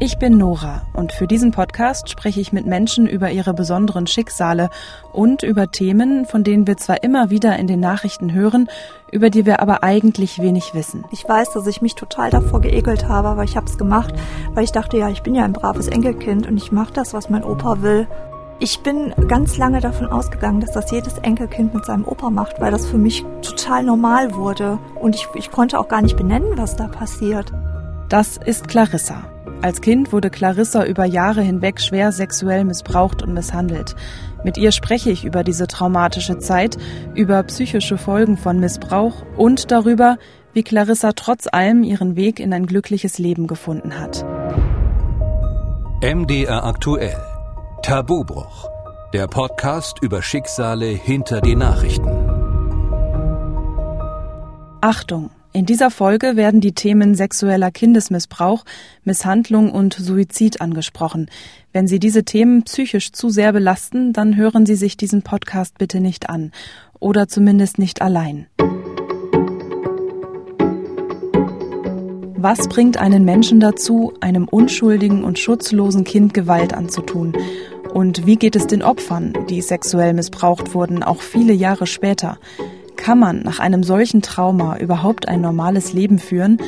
Ich bin Nora und für diesen Podcast spreche ich mit Menschen über ihre besonderen Schicksale und über Themen, von denen wir zwar immer wieder in den Nachrichten hören, über die wir aber eigentlich wenig wissen. Ich weiß, dass ich mich total davor geekelt habe, aber ich habe es gemacht, weil ich dachte, ja, ich bin ja ein braves Enkelkind und ich mache das, was mein Opa will. Ich bin ganz lange davon ausgegangen, dass das jedes Enkelkind mit seinem Opa macht, weil das für mich total normal wurde. Und ich, ich konnte auch gar nicht benennen, was da passiert. Das ist Clarissa. Als Kind wurde Clarissa über Jahre hinweg schwer sexuell missbraucht und misshandelt. Mit ihr spreche ich über diese traumatische Zeit, über psychische Folgen von Missbrauch und darüber, wie Clarissa trotz allem ihren Weg in ein glückliches Leben gefunden hat. MDR aktuell. Tabubruch. Der Podcast über Schicksale hinter die Nachrichten. Achtung! In dieser Folge werden die Themen sexueller Kindesmissbrauch, Misshandlung und Suizid angesprochen. Wenn Sie diese Themen psychisch zu sehr belasten, dann hören Sie sich diesen Podcast bitte nicht an. Oder zumindest nicht allein. Was bringt einen Menschen dazu, einem unschuldigen und schutzlosen Kind Gewalt anzutun? Und wie geht es den Opfern, die sexuell missbraucht wurden, auch viele Jahre später? Kann man nach einem solchen Trauma überhaupt ein normales Leben führen?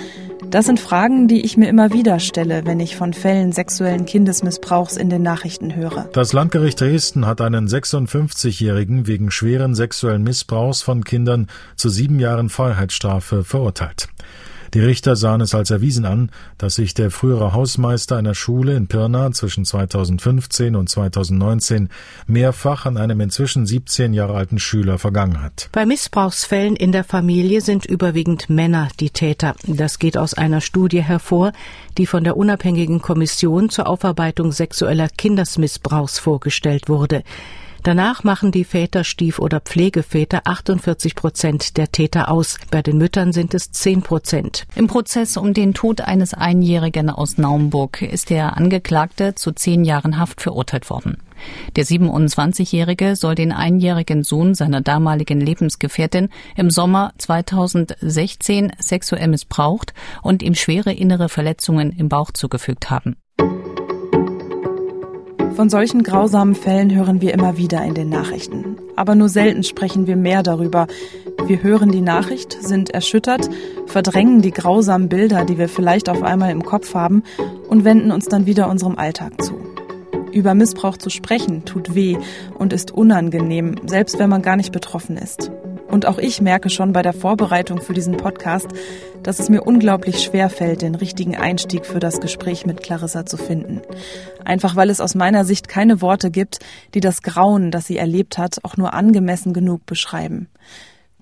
Das sind Fragen, die ich mir immer wieder stelle, wenn ich von Fällen sexuellen Kindesmissbrauchs in den Nachrichten höre. Das Landgericht Dresden hat einen 56-Jährigen wegen schweren sexuellen Missbrauchs von Kindern zu sieben Jahren Freiheitsstrafe verurteilt. Die Richter sahen es als erwiesen an, dass sich der frühere Hausmeister einer Schule in Pirna zwischen 2015 und 2019 mehrfach an einem inzwischen 17 Jahre alten Schüler vergangen hat. Bei Missbrauchsfällen in der Familie sind überwiegend Männer die Täter. Das geht aus einer Studie hervor, die von der unabhängigen Kommission zur Aufarbeitung sexueller Kindesmissbrauchs vorgestellt wurde. Danach machen die Väter, Stief- oder Pflegeväter 48 Prozent der Täter aus. Bei den Müttern sind es 10 Prozent. Im Prozess um den Tod eines Einjährigen aus Naumburg ist der Angeklagte zu zehn Jahren Haft verurteilt worden. Der 27-Jährige soll den einjährigen Sohn seiner damaligen Lebensgefährtin im Sommer 2016 sexuell missbraucht und ihm schwere innere Verletzungen im Bauch zugefügt haben. Von solchen grausamen Fällen hören wir immer wieder in den Nachrichten. Aber nur selten sprechen wir mehr darüber. Wir hören die Nachricht, sind erschüttert, verdrängen die grausamen Bilder, die wir vielleicht auf einmal im Kopf haben, und wenden uns dann wieder unserem Alltag zu. Über Missbrauch zu sprechen tut weh und ist unangenehm, selbst wenn man gar nicht betroffen ist. Und auch ich merke schon bei der Vorbereitung für diesen Podcast, dass es mir unglaublich schwer fällt, den richtigen Einstieg für das Gespräch mit Clarissa zu finden. Einfach weil es aus meiner Sicht keine Worte gibt, die das Grauen, das sie erlebt hat, auch nur angemessen genug beschreiben.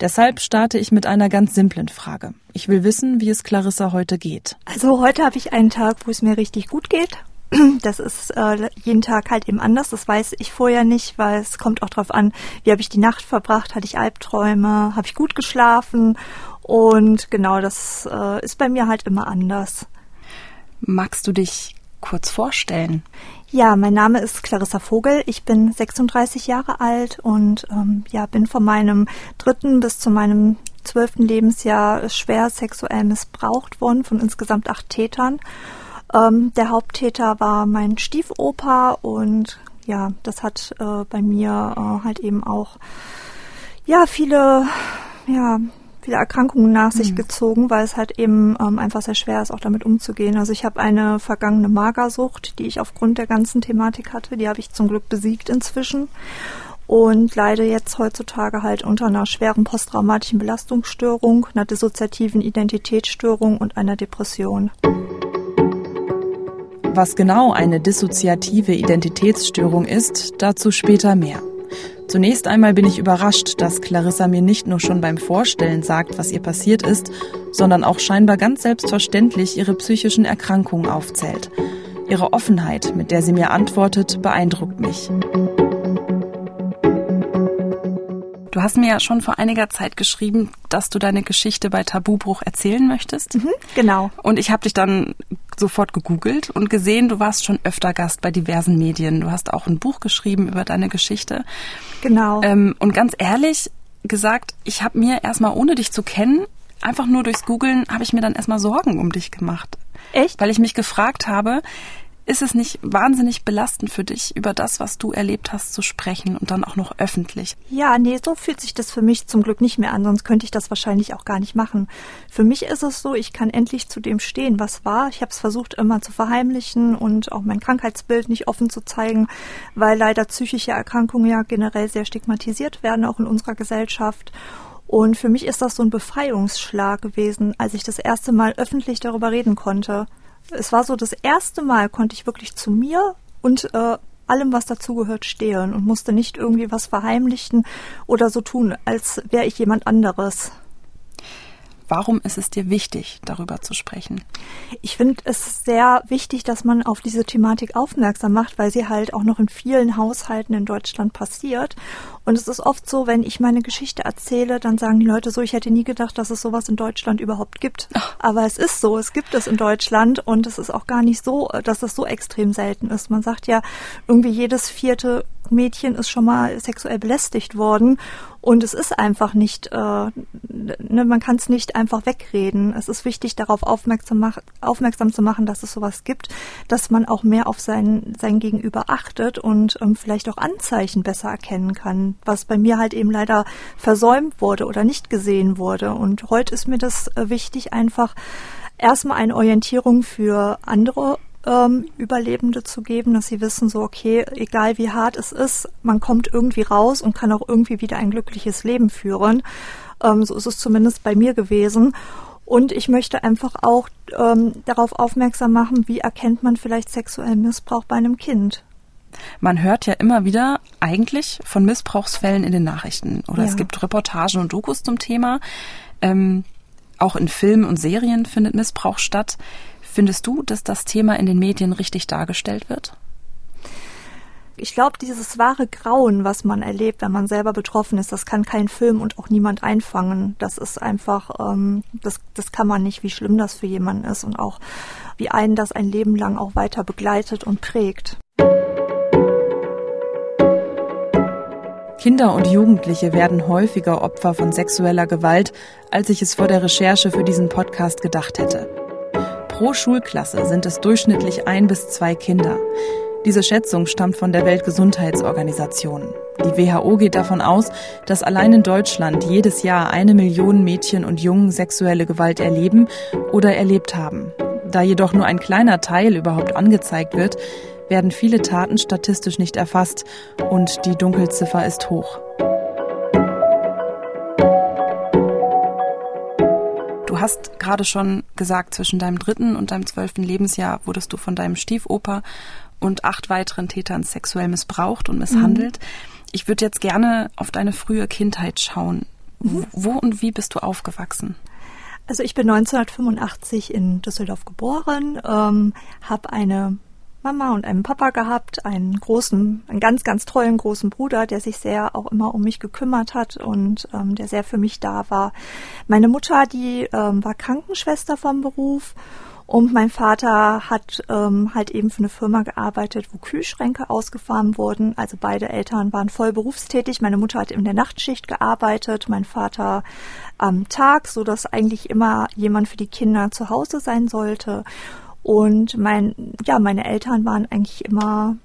Deshalb starte ich mit einer ganz simplen Frage. Ich will wissen, wie es Clarissa heute geht. Also heute habe ich einen Tag, wo es mir richtig gut geht. Das ist äh, jeden Tag halt eben anders. Das weiß ich vorher nicht, weil es kommt auch darauf an, wie habe ich die Nacht verbracht, hatte ich Albträume, habe ich gut geschlafen und genau das äh, ist bei mir halt immer anders. Magst du dich kurz vorstellen? Ja, mein Name ist Clarissa Vogel. Ich bin 36 Jahre alt und ähm, ja bin von meinem dritten bis zu meinem zwölften Lebensjahr schwer sexuell missbraucht worden von insgesamt acht Tätern. Ähm, der Haupttäter war mein Stiefopa und ja, das hat äh, bei mir äh, halt eben auch ja viele ja viele Erkrankungen nach sich mhm. gezogen, weil es halt eben ähm, einfach sehr schwer ist, auch damit umzugehen. Also ich habe eine vergangene Magersucht, die ich aufgrund der ganzen Thematik hatte. Die habe ich zum Glück besiegt inzwischen und leide jetzt heutzutage halt unter einer schweren posttraumatischen Belastungsstörung, einer dissoziativen Identitätsstörung und einer Depression. Was genau eine dissoziative Identitätsstörung ist, dazu später mehr. Zunächst einmal bin ich überrascht, dass Clarissa mir nicht nur schon beim Vorstellen sagt, was ihr passiert ist, sondern auch scheinbar ganz selbstverständlich ihre psychischen Erkrankungen aufzählt. Ihre Offenheit, mit der sie mir antwortet, beeindruckt mich. Du hast mir ja schon vor einiger Zeit geschrieben, dass du deine Geschichte bei Tabubruch erzählen möchtest. Mhm, genau. Und ich habe dich dann sofort gegoogelt und gesehen, du warst schon öfter Gast bei diversen Medien. Du hast auch ein Buch geschrieben über deine Geschichte. Genau. Ähm, und ganz ehrlich gesagt, ich habe mir erstmal ohne dich zu kennen einfach nur durchs Googlen habe ich mir dann erstmal Sorgen um dich gemacht. Echt? Weil ich mich gefragt habe, ist es nicht wahnsinnig belastend für dich, über das, was du erlebt hast, zu sprechen und dann auch noch öffentlich? Ja, nee, so fühlt sich das für mich zum Glück nicht mehr an, sonst könnte ich das wahrscheinlich auch gar nicht machen. Für mich ist es so, ich kann endlich zu dem stehen, was war. Ich habe es versucht immer zu verheimlichen und auch mein Krankheitsbild nicht offen zu zeigen, weil leider psychische Erkrankungen ja generell sehr stigmatisiert werden, auch in unserer Gesellschaft. Und für mich ist das so ein Befreiungsschlag gewesen, als ich das erste Mal öffentlich darüber reden konnte es war so das erste Mal, konnte ich wirklich zu mir und äh, allem, was dazugehört, stehen und musste nicht irgendwie was verheimlichen oder so tun, als wäre ich jemand anderes. Warum ist es dir wichtig, darüber zu sprechen? Ich finde es sehr wichtig, dass man auf diese Thematik aufmerksam macht, weil sie halt auch noch in vielen Haushalten in Deutschland passiert. Und es ist oft so, wenn ich meine Geschichte erzähle, dann sagen die Leute so, ich hätte nie gedacht, dass es sowas in Deutschland überhaupt gibt. Aber es ist so, es gibt es in Deutschland und es ist auch gar nicht so, dass es so extrem selten ist. Man sagt ja, irgendwie jedes vierte Mädchen ist schon mal sexuell belästigt worden und es ist einfach nicht, äh, ne, man kann es nicht einfach wegreden. Es ist wichtig, darauf aufmerksam, mach, aufmerksam zu machen, dass es sowas gibt, dass man auch mehr auf sein, sein Gegenüber achtet und ähm, vielleicht auch Anzeichen besser erkennen kann, was bei mir halt eben leider versäumt wurde oder nicht gesehen wurde. Und heute ist mir das äh, wichtig, einfach erstmal eine Orientierung für andere ähm, Überlebende zu geben, dass sie wissen, so okay, egal wie hart es ist, man kommt irgendwie raus und kann auch irgendwie wieder ein glückliches Leben führen. Ähm, so ist es zumindest bei mir gewesen. Und ich möchte einfach auch ähm, darauf aufmerksam machen, wie erkennt man vielleicht sexuellen Missbrauch bei einem Kind. Man hört ja immer wieder eigentlich von Missbrauchsfällen in den Nachrichten oder ja. es gibt Reportagen und Dokus zum Thema. Ähm, auch in Filmen und Serien findet Missbrauch statt. Findest du, dass das Thema in den Medien richtig dargestellt wird? Ich glaube, dieses wahre Grauen, was man erlebt, wenn man selber betroffen ist, das kann kein Film und auch niemand einfangen. Das ist einfach, ähm, das, das kann man nicht, wie schlimm das für jemanden ist und auch wie einen das ein Leben lang auch weiter begleitet und prägt. Kinder und Jugendliche werden häufiger Opfer von sexueller Gewalt, als ich es vor der Recherche für diesen Podcast gedacht hätte. Pro Schulklasse sind es durchschnittlich ein bis zwei Kinder. Diese Schätzung stammt von der Weltgesundheitsorganisation. Die WHO geht davon aus, dass allein in Deutschland jedes Jahr eine Million Mädchen und Jungen sexuelle Gewalt erleben oder erlebt haben. Da jedoch nur ein kleiner Teil überhaupt angezeigt wird, werden viele Taten statistisch nicht erfasst und die Dunkelziffer ist hoch. Du hast gerade schon gesagt, zwischen deinem dritten und deinem zwölften Lebensjahr wurdest du von deinem Stiefoper und acht weiteren Tätern sexuell missbraucht und misshandelt. Mhm. Ich würde jetzt gerne auf deine frühe Kindheit schauen. Mhm. Wo und wie bist du aufgewachsen? Also ich bin 1985 in Düsseldorf geboren, ähm, habe eine Mama und einem Papa gehabt, einen großen, einen ganz, ganz treuen großen Bruder, der sich sehr auch immer um mich gekümmert hat und ähm, der sehr für mich da war. Meine Mutter, die ähm, war Krankenschwester vom Beruf und mein Vater hat ähm, halt eben für eine Firma gearbeitet, wo Kühlschränke ausgefahren wurden. Also beide Eltern waren voll berufstätig. Meine Mutter hat in der Nachtschicht gearbeitet, mein Vater am Tag, so dass eigentlich immer jemand für die Kinder zu Hause sein sollte. Und mein, ja, meine Eltern waren eigentlich immer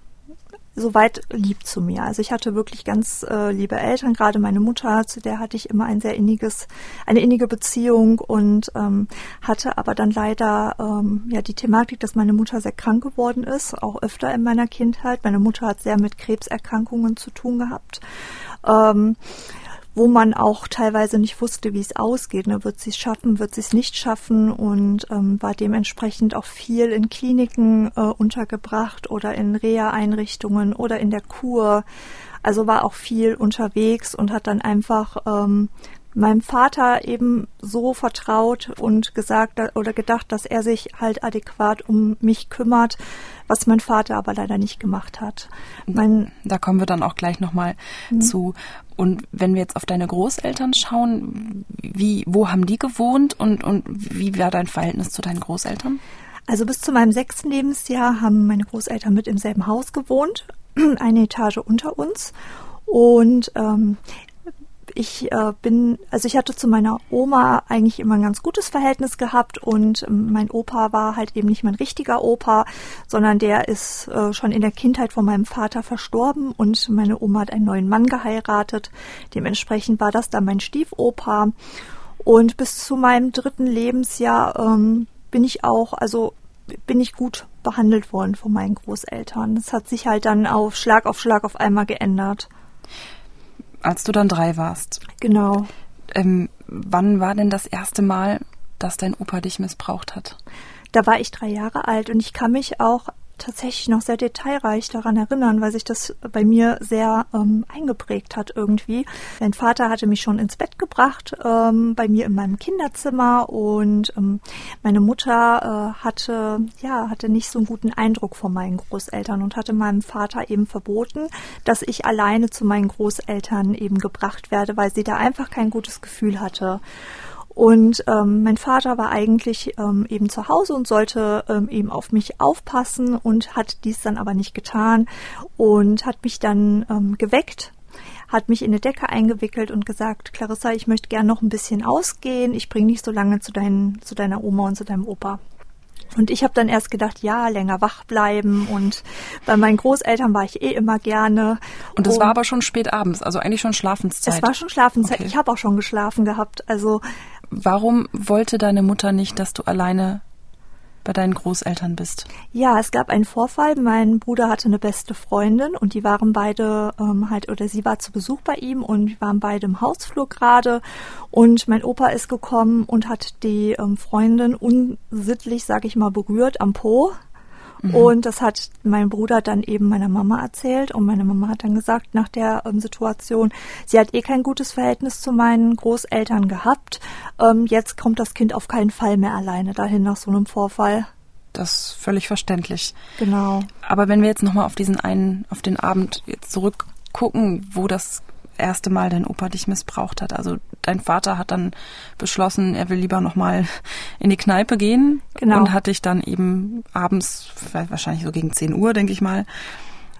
soweit lieb zu mir. Also ich hatte wirklich ganz äh, liebe Eltern, gerade meine Mutter, zu der hatte ich immer ein sehr inniges, eine innige Beziehung und ähm, hatte aber dann leider ähm, ja die Thematik, dass meine Mutter sehr krank geworden ist, auch öfter in meiner Kindheit. Meine Mutter hat sehr mit Krebserkrankungen zu tun gehabt. Ähm, wo man auch teilweise nicht wusste, wie es ausgeht. Ne? Wird sie es schaffen, wird sie es nicht schaffen und ähm, war dementsprechend auch viel in Kliniken äh, untergebracht oder in Reha-Einrichtungen oder in der Kur. Also war auch viel unterwegs und hat dann einfach ähm, meinem Vater eben so vertraut und gesagt oder gedacht, dass er sich halt adäquat um mich kümmert, was mein Vater aber leider nicht gemacht hat. Mein da kommen wir dann auch gleich nochmal mhm. zu. Und wenn wir jetzt auf deine Großeltern schauen, wie, wo haben die gewohnt und, und wie war dein Verhältnis zu deinen Großeltern? Also bis zu meinem sechsten Lebensjahr haben meine Großeltern mit im selben Haus gewohnt, eine Etage unter uns. Und ähm, ich äh, bin, also ich hatte zu meiner Oma eigentlich immer ein ganz gutes Verhältnis gehabt und ähm, mein Opa war halt eben nicht mein richtiger Opa, sondern der ist äh, schon in der Kindheit von meinem Vater verstorben und meine Oma hat einen neuen Mann geheiratet. Dementsprechend war das dann mein Stiefopa. Und bis zu meinem dritten Lebensjahr ähm, bin ich auch, also bin ich gut behandelt worden von meinen Großeltern. Das hat sich halt dann auf Schlag auf Schlag auf einmal geändert. Als du dann drei warst. Genau. Ähm, wann war denn das erste Mal, dass dein Opa dich missbraucht hat? Da war ich drei Jahre alt und ich kann mich auch tatsächlich noch sehr detailreich daran erinnern, weil sich das bei mir sehr ähm, eingeprägt hat irgendwie. Mein Vater hatte mich schon ins Bett gebracht, ähm, bei mir in meinem Kinderzimmer und ähm, meine Mutter äh, hatte, ja, hatte nicht so einen guten Eindruck von meinen Großeltern und hatte meinem Vater eben verboten, dass ich alleine zu meinen Großeltern eben gebracht werde, weil sie da einfach kein gutes Gefühl hatte. Und ähm, mein Vater war eigentlich ähm, eben zu Hause und sollte ähm, eben auf mich aufpassen und hat dies dann aber nicht getan und hat mich dann ähm, geweckt, hat mich in eine Decke eingewickelt und gesagt, Clarissa, ich möchte gern noch ein bisschen ausgehen, ich bringe dich so lange zu, dein, zu deiner Oma und zu deinem Opa. Und ich habe dann erst gedacht, ja, länger wach bleiben. Und bei meinen Großeltern war ich eh immer gerne. Und es war aber schon spät abends, also eigentlich schon Schlafenszeit. Es war schon Schlafenszeit. Okay. Ich habe auch schon geschlafen gehabt. Also Warum wollte deine Mutter nicht, dass du alleine bei deinen Großeltern bist? Ja, es gab einen Vorfall. Mein Bruder hatte eine beste Freundin und die waren beide ähm, halt, oder sie war zu Besuch bei ihm und wir waren beide im Hausflur gerade. Und mein Opa ist gekommen und hat die ähm, Freundin unsittlich, sag ich mal, berührt am Po. Mhm. Und das hat mein Bruder dann eben meiner Mama erzählt und meine Mama hat dann gesagt nach der ähm, Situation, sie hat eh kein gutes Verhältnis zu meinen Großeltern gehabt. Ähm, jetzt kommt das Kind auf keinen Fall mehr alleine dahin nach so einem Vorfall. Das ist völlig verständlich. Genau. Aber wenn wir jetzt nochmal auf diesen einen, auf den Abend jetzt zurückgucken, wo das erste Mal dein Opa dich missbraucht hat. Also dein Vater hat dann beschlossen, er will lieber nochmal in die Kneipe gehen genau. und hat dich dann eben abends, wahrscheinlich so gegen 10 Uhr, denke ich mal,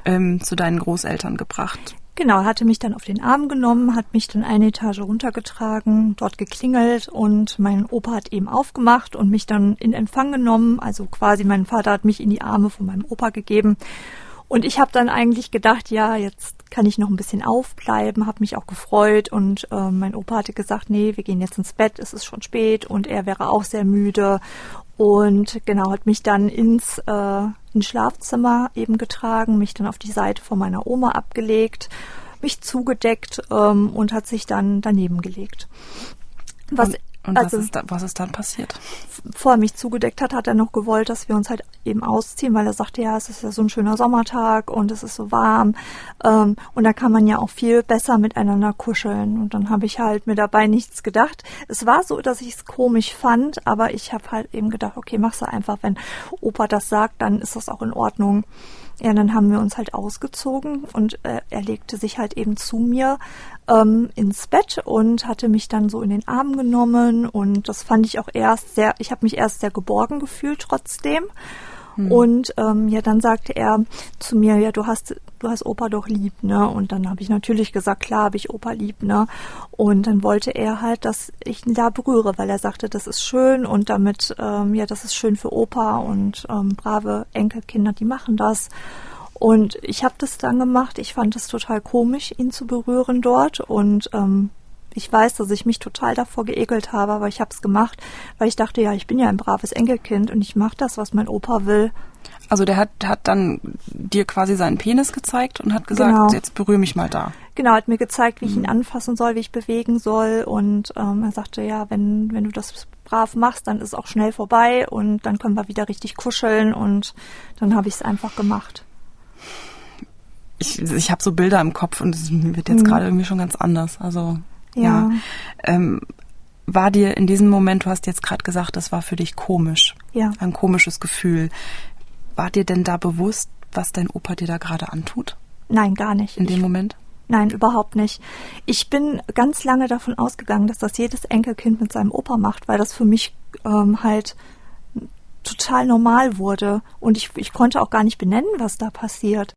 ähm, zu deinen Großeltern gebracht. Genau, hatte mich dann auf den Arm genommen, hat mich dann eine Etage runtergetragen, dort geklingelt und mein Opa hat eben aufgemacht und mich dann in Empfang genommen. Also quasi mein Vater hat mich in die Arme von meinem Opa gegeben. Und ich habe dann eigentlich gedacht, ja, jetzt kann ich noch ein bisschen aufbleiben, habe mich auch gefreut und äh, mein Opa hatte gesagt, nee, wir gehen jetzt ins Bett, es ist schon spät und er wäre auch sehr müde und genau hat mich dann ins, äh, ins Schlafzimmer eben getragen, mich dann auf die Seite von meiner Oma abgelegt, mich zugedeckt ähm, und hat sich dann daneben gelegt. Was und und also, was, ist da, was ist dann passiert? Vor er mich zugedeckt hat, hat er noch gewollt, dass wir uns halt eben ausziehen, weil er sagte, ja, es ist ja so ein schöner Sommertag und es ist so warm. Ähm, und da kann man ja auch viel besser miteinander kuscheln. Und dann habe ich halt mir dabei nichts gedacht. Es war so, dass ich es komisch fand, aber ich habe halt eben gedacht, okay, mach's einfach. Wenn Opa das sagt, dann ist das auch in Ordnung. Ja, dann haben wir uns halt ausgezogen und äh, er legte sich halt eben zu mir ähm, ins Bett und hatte mich dann so in den Arm genommen und das fand ich auch erst sehr, ich habe mich erst sehr geborgen gefühlt trotzdem. Hm. Und ähm, ja, dann sagte er zu mir, ja, du hast, du hast Opa doch lieb, ne? Und dann habe ich natürlich gesagt, klar habe ich Opa lieb, ne? Und dann wollte er halt, dass ich ihn da berühre, weil er sagte, das ist schön und damit, ähm, ja, das ist schön für Opa und ähm, brave Enkelkinder, die machen das. Und ich habe das dann gemacht. Ich fand es total komisch, ihn zu berühren dort. Und ähm, ich weiß, dass ich mich total davor geekelt habe, aber ich habe es gemacht, weil ich dachte, ja, ich bin ja ein braves Enkelkind und ich mache das, was mein Opa will. Also der hat, hat dann dir quasi seinen Penis gezeigt und hat gesagt, genau. jetzt berühre mich mal da. Genau, hat mir gezeigt, wie ich ihn mhm. anfassen soll, wie ich bewegen soll. Und ähm, er sagte, ja, wenn, wenn du das brav machst, dann ist es auch schnell vorbei und dann können wir wieder richtig kuscheln und dann habe ich es einfach gemacht. Ich, ich habe so Bilder im Kopf und es wird jetzt mhm. gerade irgendwie schon ganz anders. Also ja. ja. Ähm, war dir in diesem Moment, du hast jetzt gerade gesagt, das war für dich komisch. Ja. Ein komisches Gefühl. War dir denn da bewusst, was dein Opa dir da gerade antut? Nein, gar nicht. In dem ich, Moment? Nein, überhaupt nicht. Ich bin ganz lange davon ausgegangen, dass das jedes Enkelkind mit seinem Opa macht, weil das für mich ähm, halt total normal wurde. Und ich, ich konnte auch gar nicht benennen, was da passiert.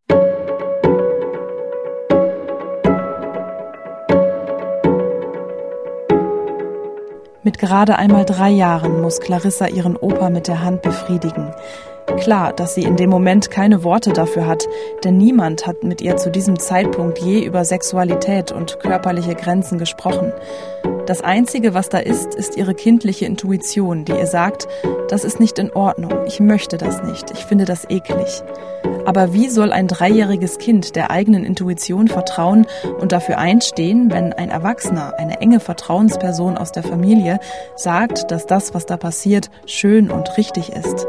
Mit gerade einmal drei Jahren muss Clarissa ihren Opa mit der Hand befriedigen. Klar, dass sie in dem Moment keine Worte dafür hat, denn niemand hat mit ihr zu diesem Zeitpunkt je über Sexualität und körperliche Grenzen gesprochen. Das Einzige, was da ist, ist ihre kindliche Intuition, die ihr sagt, das ist nicht in Ordnung, ich möchte das nicht, ich finde das eklig. Aber wie soll ein dreijähriges Kind der eigenen Intuition vertrauen und dafür einstehen, wenn ein Erwachsener, eine enge Vertrauensperson aus der Familie, sagt, dass das, was da passiert, schön und richtig ist?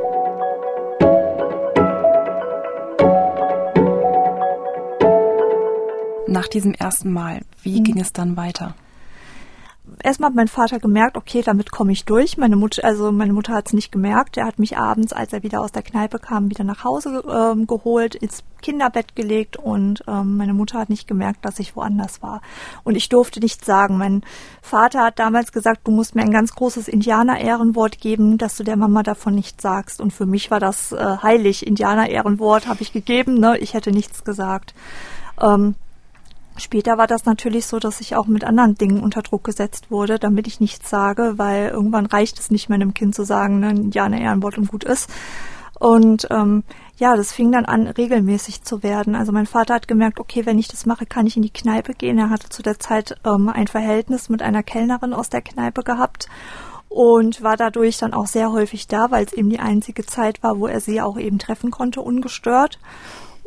Nach diesem ersten Mal, wie mhm. ging es dann weiter? erstmal hat mein Vater gemerkt, okay, damit komme ich durch. Meine Mutter, also meine Mutter hat es nicht gemerkt. Er hat mich abends, als er wieder aus der Kneipe kam, wieder nach Hause ähm, geholt, ins Kinderbett gelegt und ähm, meine Mutter hat nicht gemerkt, dass ich woanders war. Und ich durfte nichts sagen. Mein Vater hat damals gesagt, du musst mir ein ganz großes Indianer-Ehrenwort geben, dass du der Mama davon nichts sagst. Und für mich war das äh, heilig. Indianer-Ehrenwort habe ich gegeben. Ne? Ich hätte nichts gesagt. Ähm, Später war das natürlich so, dass ich auch mit anderen Dingen unter Druck gesetzt wurde, damit ich nichts sage, weil irgendwann reicht es nicht mehr einem Kind zu sagen, ne, ja, eine Ehrenwort und gut ist. Und ähm, ja, das fing dann an, regelmäßig zu werden. Also mein Vater hat gemerkt, okay, wenn ich das mache, kann ich in die Kneipe gehen. Er hatte zu der Zeit ähm, ein Verhältnis mit einer Kellnerin aus der Kneipe gehabt und war dadurch dann auch sehr häufig da, weil es eben die einzige Zeit war, wo er sie auch eben treffen konnte, ungestört.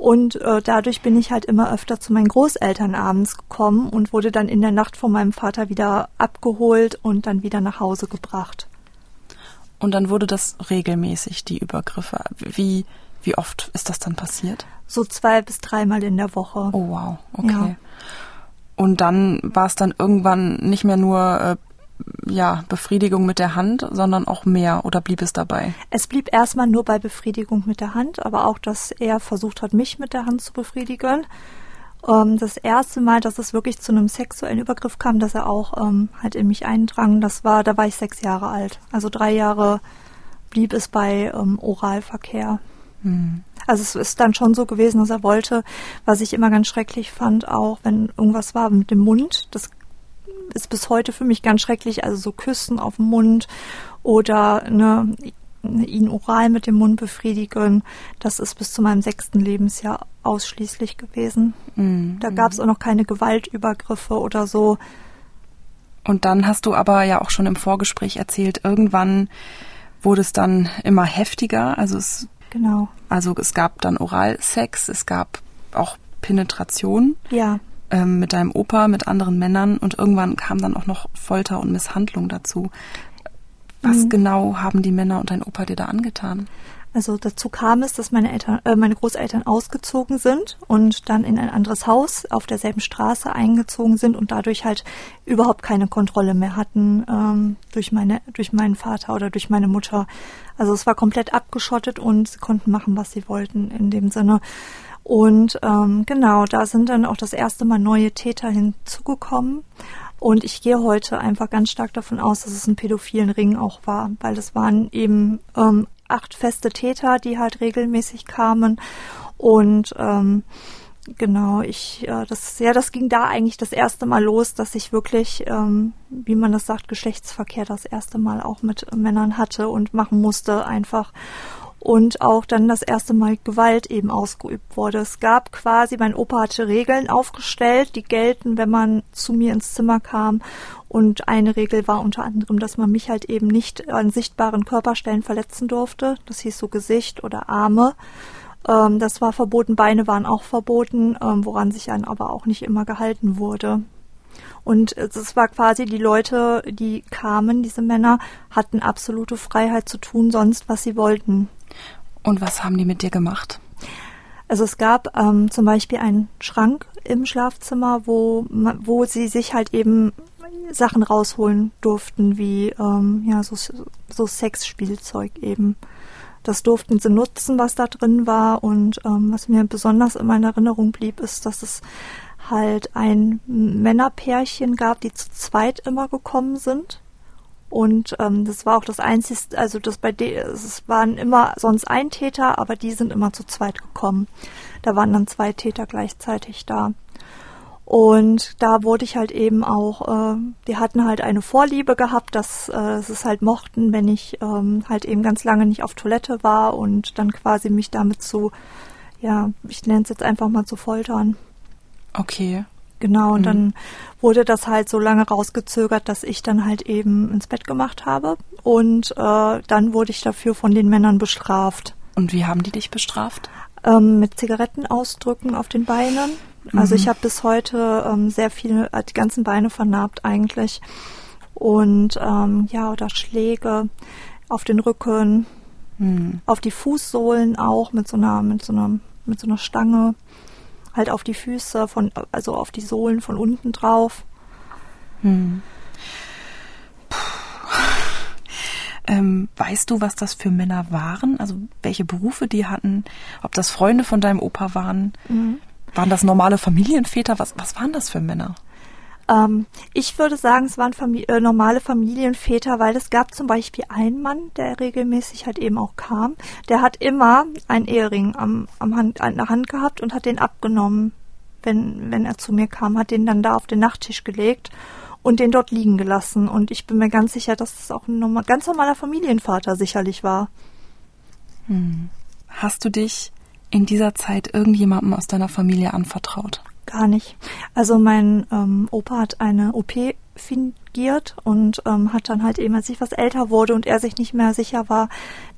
Und äh, dadurch bin ich halt immer öfter zu meinen Großeltern abends gekommen und wurde dann in der Nacht von meinem Vater wieder abgeholt und dann wieder nach Hause gebracht. Und dann wurde das regelmäßig, die Übergriffe. Wie, wie oft ist das dann passiert? So zwei bis dreimal in der Woche. Oh wow, okay. Ja. Und dann war es dann irgendwann nicht mehr nur äh, ja, Befriedigung mit der Hand, sondern auch mehr oder blieb es dabei? Es blieb erstmal nur bei Befriedigung mit der Hand, aber auch, dass er versucht hat, mich mit der Hand zu befriedigen. Ähm, das erste Mal, dass es wirklich zu einem sexuellen Übergriff kam, dass er auch ähm, halt in mich eindrang, das war, da war ich sechs Jahre alt. Also drei Jahre blieb es bei ähm, Oralverkehr. Hm. Also es ist dann schon so gewesen, dass er wollte, was ich immer ganz schrecklich fand, auch wenn irgendwas war mit dem Mund, das ist bis heute für mich ganz schrecklich. Also so Küssen auf dem Mund oder ne, ihn oral mit dem Mund befriedigen. Das ist bis zu meinem sechsten Lebensjahr ausschließlich gewesen. Mhm. Da gab es auch noch keine Gewaltübergriffe oder so. Und dann hast du aber ja auch schon im Vorgespräch erzählt, irgendwann wurde es dann immer heftiger. Also es, genau. Also es gab dann Oralsex, es gab auch Penetration. Ja ähm, mit deinem Opa, mit anderen Männern und irgendwann kam dann auch noch Folter und Misshandlung dazu. Was mhm. genau haben die Männer und dein Opa dir da angetan? Also dazu kam es, dass meine Eltern, äh, meine Großeltern ausgezogen sind und dann in ein anderes Haus auf derselben Straße eingezogen sind und dadurch halt überhaupt keine Kontrolle mehr hatten ähm, durch meine, durch meinen Vater oder durch meine Mutter. Also es war komplett abgeschottet und sie konnten machen, was sie wollten in dem Sinne. Und ähm, genau, da sind dann auch das erste Mal neue Täter hinzugekommen. Und ich gehe heute einfach ganz stark davon aus, dass es ein pädophilen Ring auch war, weil es waren eben ähm, acht feste Täter, die halt regelmäßig kamen. Und ähm, genau, ich, äh, das, ja, das ging da eigentlich das erste Mal los, dass ich wirklich, ähm, wie man das sagt, Geschlechtsverkehr das erste Mal auch mit Männern hatte und machen musste einfach und auch dann das erste Mal Gewalt eben ausgeübt wurde. Es gab quasi, mein Opa hatte Regeln aufgestellt, die gelten, wenn man zu mir ins Zimmer kam. Und eine Regel war unter anderem, dass man mich halt eben nicht an sichtbaren Körperstellen verletzen durfte. Das hieß so Gesicht oder Arme. Ähm, das war verboten, Beine waren auch verboten, ähm, woran sich dann aber auch nicht immer gehalten wurde. Und es war quasi die Leute, die kamen, diese Männer, hatten absolute Freiheit zu tun, sonst was sie wollten. Und was haben die mit dir gemacht? Also es gab ähm, zum Beispiel einen Schrank im Schlafzimmer, wo, wo sie sich halt eben Sachen rausholen durften, wie ähm, ja, so, so Sexspielzeug eben. Das durften sie nutzen, was da drin war. Und ähm, was mir besonders in meiner Erinnerung blieb, ist, dass es halt ein Männerpärchen gab, die zu zweit immer gekommen sind. Und ähm, das war auch das einzige, also das bei de es waren immer sonst ein Täter, aber die sind immer zu zweit gekommen. Da waren dann zwei Täter gleichzeitig da. Und da wurde ich halt eben auch, äh, die hatten halt eine Vorliebe gehabt, dass äh, sie es halt mochten, wenn ich ähm, halt eben ganz lange nicht auf Toilette war und dann quasi mich damit zu, ja, ich nenne es jetzt einfach mal zu foltern. Okay. Genau, und Mhm. dann wurde das halt so lange rausgezögert, dass ich dann halt eben ins Bett gemacht habe. Und äh, dann wurde ich dafür von den Männern bestraft. Und wie haben die dich bestraft? Ähm, mit Zigarettenausdrücken auf den Beinen. Also Mhm. ich habe bis heute ähm, sehr viele, äh, die ganzen Beine vernarbt eigentlich. Und ähm, ja, oder Schläge auf den Rücken, Hm. auf die Fußsohlen auch mit so einer, mit so einer, mit so einer Stange. Halt auf die Füße von, also auf die Sohlen von unten drauf. Hm. Ähm, weißt du, was das für Männer waren? Also welche Berufe die hatten? Ob das Freunde von deinem Opa waren? Waren das normale Familienväter? Was, was waren das für Männer? Ähm, ich würde sagen, es waren Famili äh, normale Familienväter, weil es gab zum Beispiel einen Mann, der regelmäßig halt eben auch kam. Der hat immer einen Ehering am, am Hand, an der Hand gehabt und hat den abgenommen, wenn, wenn er zu mir kam, hat den dann da auf den Nachttisch gelegt und den dort liegen gelassen. Und ich bin mir ganz sicher, dass es auch ein normal, ganz normaler Familienvater sicherlich war. Hast du dich in dieser Zeit irgendjemandem aus deiner Familie anvertraut? Gar nicht. Also mein ähm, Opa hat eine OP fingiert und ähm, hat dann halt eben, als ich was älter wurde und er sich nicht mehr sicher war,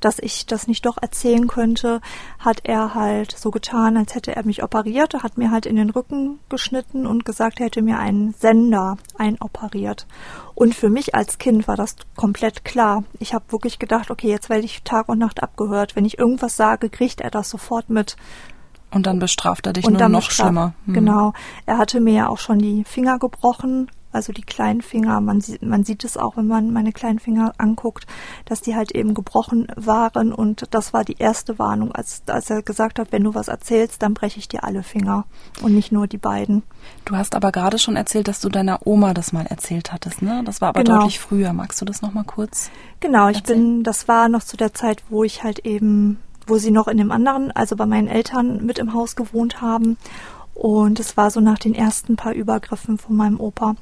dass ich das nicht doch erzählen könnte, hat er halt so getan, als hätte er mich operiert, Er hat mir halt in den Rücken geschnitten und gesagt, er hätte mir einen Sender einoperiert. Und für mich als Kind war das komplett klar. Ich habe wirklich gedacht, okay, jetzt werde ich Tag und Nacht abgehört. Wenn ich irgendwas sage, kriegt er das sofort mit. Und dann bestraft er dich Und nur dann noch bestraf- schlimmer. Hm. Genau. Er hatte mir ja auch schon die Finger gebrochen, also die kleinen Finger. Man sieht, man sieht es auch, wenn man meine kleinen Finger anguckt, dass die halt eben gebrochen waren. Und das war die erste Warnung, als, als er gesagt hat, wenn du was erzählst, dann breche ich dir alle Finger und nicht nur die beiden. Du hast aber gerade schon erzählt, dass du deiner Oma das mal erzählt hattest, ne? Das war aber Genau. deutlich früher. Magst du das noch mal kurz? Genau, ich bin, das war noch zu der Zeit, wo ich halt eben, wo sie noch in dem anderen, also bei meinen Eltern mit im Haus gewohnt haben. Und es war so nach den ersten paar Übergriffen von meinem Opa,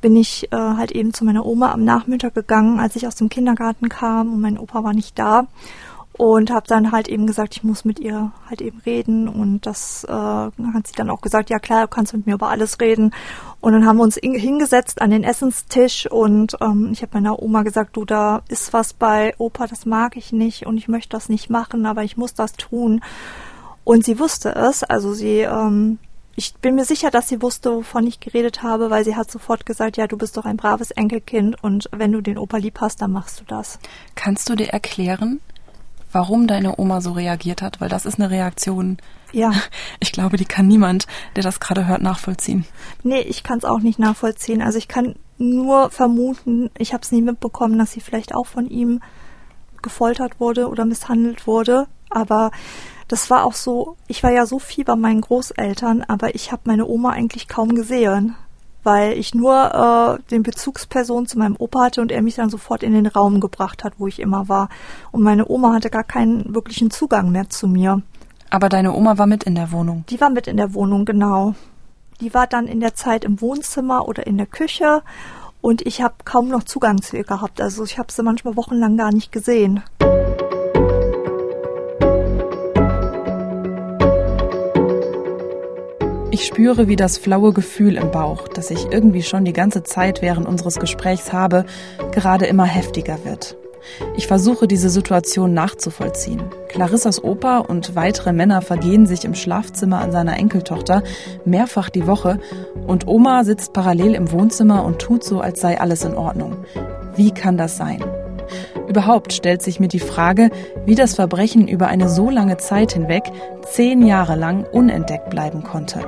bin ich äh, halt eben zu meiner Oma am Nachmittag gegangen, als ich aus dem Kindergarten kam und mein Opa war nicht da. Und habe dann halt eben gesagt, ich muss mit ihr halt eben reden. Und das äh, hat sie dann auch gesagt, ja klar, du kannst mit mir über alles reden. Und dann haben wir uns in, hingesetzt an den Essenstisch und ähm, ich habe meiner Oma gesagt, du, da ist was bei Opa, das mag ich nicht und ich möchte das nicht machen, aber ich muss das tun. Und sie wusste es, also sie, ähm, ich bin mir sicher, dass sie wusste, wovon ich geredet habe, weil sie hat sofort gesagt, ja, du bist doch ein braves Enkelkind und wenn du den Opa lieb hast, dann machst du das. Kannst du dir erklären, warum deine Oma so reagiert hat? Weil das ist eine Reaktion, Ja, ich glaube, die kann niemand, der das gerade hört, nachvollziehen. nee, ich kann es auch nicht nachvollziehen. Also ich kann nur vermuten, ich habe es nie mitbekommen, dass sie vielleicht auch von ihm gefoltert wurde oder misshandelt wurde. Aber das war auch so, ich war ja so viel bei meinen Großeltern, aber ich habe meine Oma eigentlich kaum gesehen, weil ich nur äh, den Bezugsperson zu meinem Opa hatte und er mich dann sofort in den Raum gebracht hat, wo ich immer war. Und meine Oma hatte gar keinen wirklichen Zugang mehr zu mir. Aber deine Oma war mit in der Wohnung. Die war mit in der Wohnung, genau. Die war dann in der Zeit im Wohnzimmer oder in der Küche und ich habe kaum noch Zugang zu ihr gehabt. Also ich habe sie manchmal wochenlang gar nicht gesehen. Ich spüre, wie das flaue Gefühl im Bauch, das ich irgendwie schon die ganze Zeit während unseres Gesprächs habe, gerade immer heftiger wird. Ich versuche diese Situation nachzuvollziehen. Clarissas Opa und weitere Männer vergehen sich im Schlafzimmer an seiner Enkeltochter mehrfach die Woche und Oma sitzt parallel im Wohnzimmer und tut so, als sei alles in Ordnung. Wie kann das sein? Überhaupt stellt sich mir die Frage, wie das Verbrechen über eine so lange Zeit hinweg, zehn Jahre lang, unentdeckt bleiben konnte.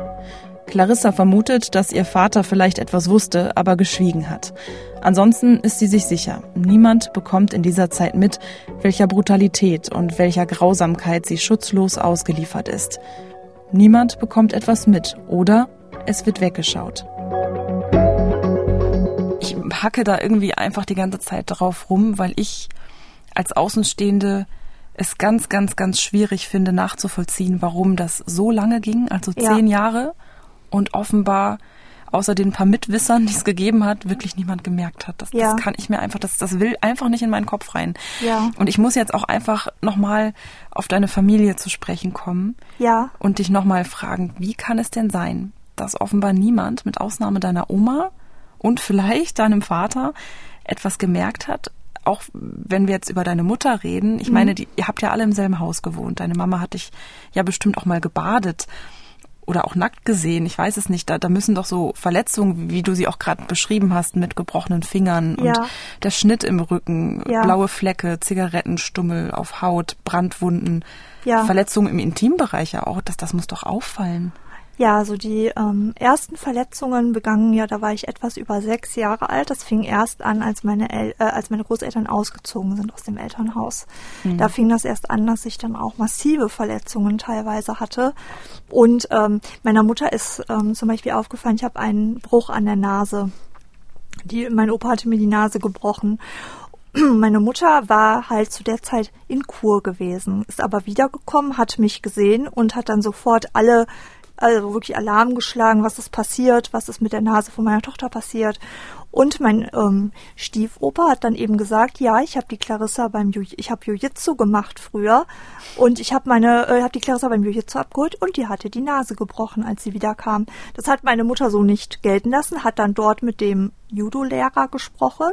Clarissa vermutet, dass ihr Vater vielleicht etwas wusste, aber geschwiegen hat. Ansonsten ist sie sich sicher, niemand bekommt in dieser Zeit mit, welcher Brutalität und welcher Grausamkeit sie schutzlos ausgeliefert ist. Niemand bekommt etwas mit, oder es wird weggeschaut. Ich hacke da irgendwie einfach die ganze Zeit drauf rum, weil ich als Außenstehende es ganz, ganz, ganz schwierig finde nachzuvollziehen, warum das so lange ging, also Ja. zehn Jahre und offenbar außer den paar Mitwissern, die es gegeben hat, wirklich niemand gemerkt hat. Das, Ja. das kann ich mir einfach, das, das will einfach nicht in meinen Kopf rein. Ja. Und ich muss jetzt auch einfach nochmal auf deine Familie zu sprechen kommen Ja, und dich nochmal fragen, wie kann es denn sein, dass offenbar niemand, mit Ausnahme deiner Oma und vielleicht deinem Vater, etwas gemerkt hat, auch wenn wir jetzt über deine Mutter reden. Ich meine, die, ihr habt ja alle im selben Haus gewohnt. Deine Mama hat dich ja bestimmt auch mal gebadet oder auch nackt gesehen. Ich weiß es nicht. Da, da müssen doch so Verletzungen, wie du sie auch gerade beschrieben hast, mit gebrochenen Fingern und Ja. der Schnitt im Rücken, Ja. blaue Flecke, Zigarettenstummel auf Haut, Brandwunden, Ja. Verletzungen im Intimbereich ja auch. Das, das muss doch auffallen. Ja, also die ähm, ersten Verletzungen begannen ja, da war ich etwas über sechs Jahre alt. Das fing erst an, als meine, El äh, als meine Großeltern ausgezogen sind aus dem Elternhaus. Da fing das erst an, dass ich dann auch massive Verletzungen teilweise hatte. Und ähm, meiner Mutter ist ähm, zum Beispiel aufgefallen, ich habe einen Bruch an der Nase. Die, mein Opa hatte mir die Nase gebrochen. Meine Mutter war halt zu der Zeit in Kur gewesen, ist aber wiedergekommen, hat mich gesehen und hat dann sofort alle, also wirklich Alarm geschlagen, was ist passiert, was ist mit der Nase von meiner Tochter passiert. Und mein ähm, Stiefoper hat dann eben gesagt, ja, ich habe die Clarissa beim Jiu ich habe Jiu-Jitsu gemacht früher und ich habe meine äh, habe die Clarissa beim Jiu-Jitsu abgeholt und die hatte die Nase gebrochen, als sie wieder kam. Das hat meine Mutter so nicht gelten lassen, hat dann dort mit dem Judo-Lehrer gesprochen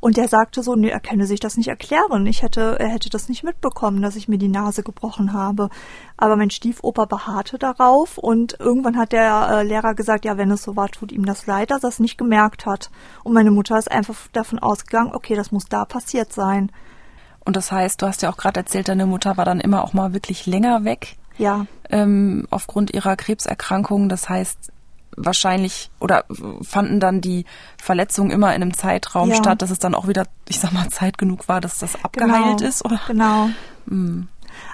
und der sagte so, nee, er könne sich das nicht erklären. Ich hätte, er hätte das nicht mitbekommen, dass ich mir die Nase gebrochen habe. Aber mein Stiefoper beharrte darauf und irgendwann hat der äh, Lehrer gesagt, ja, wenn es so war, tut ihm das leid, dass er es nicht gemerkt hat. Und meine Mutter ist einfach davon ausgegangen, okay, das muss da passiert sein. Und das heißt, du hast ja auch gerade erzählt, deine Mutter war dann immer auch mal wirklich länger weg Ja, ähm, aufgrund ihrer Krebserkrankung. Das heißt, wahrscheinlich oder fanden dann die Verletzungen immer in einem Zeitraum Ja. statt, dass es dann auch wieder, ich sag mal, Zeit genug war, dass das abgeheilt genau, ist, oder? Genau. Hm.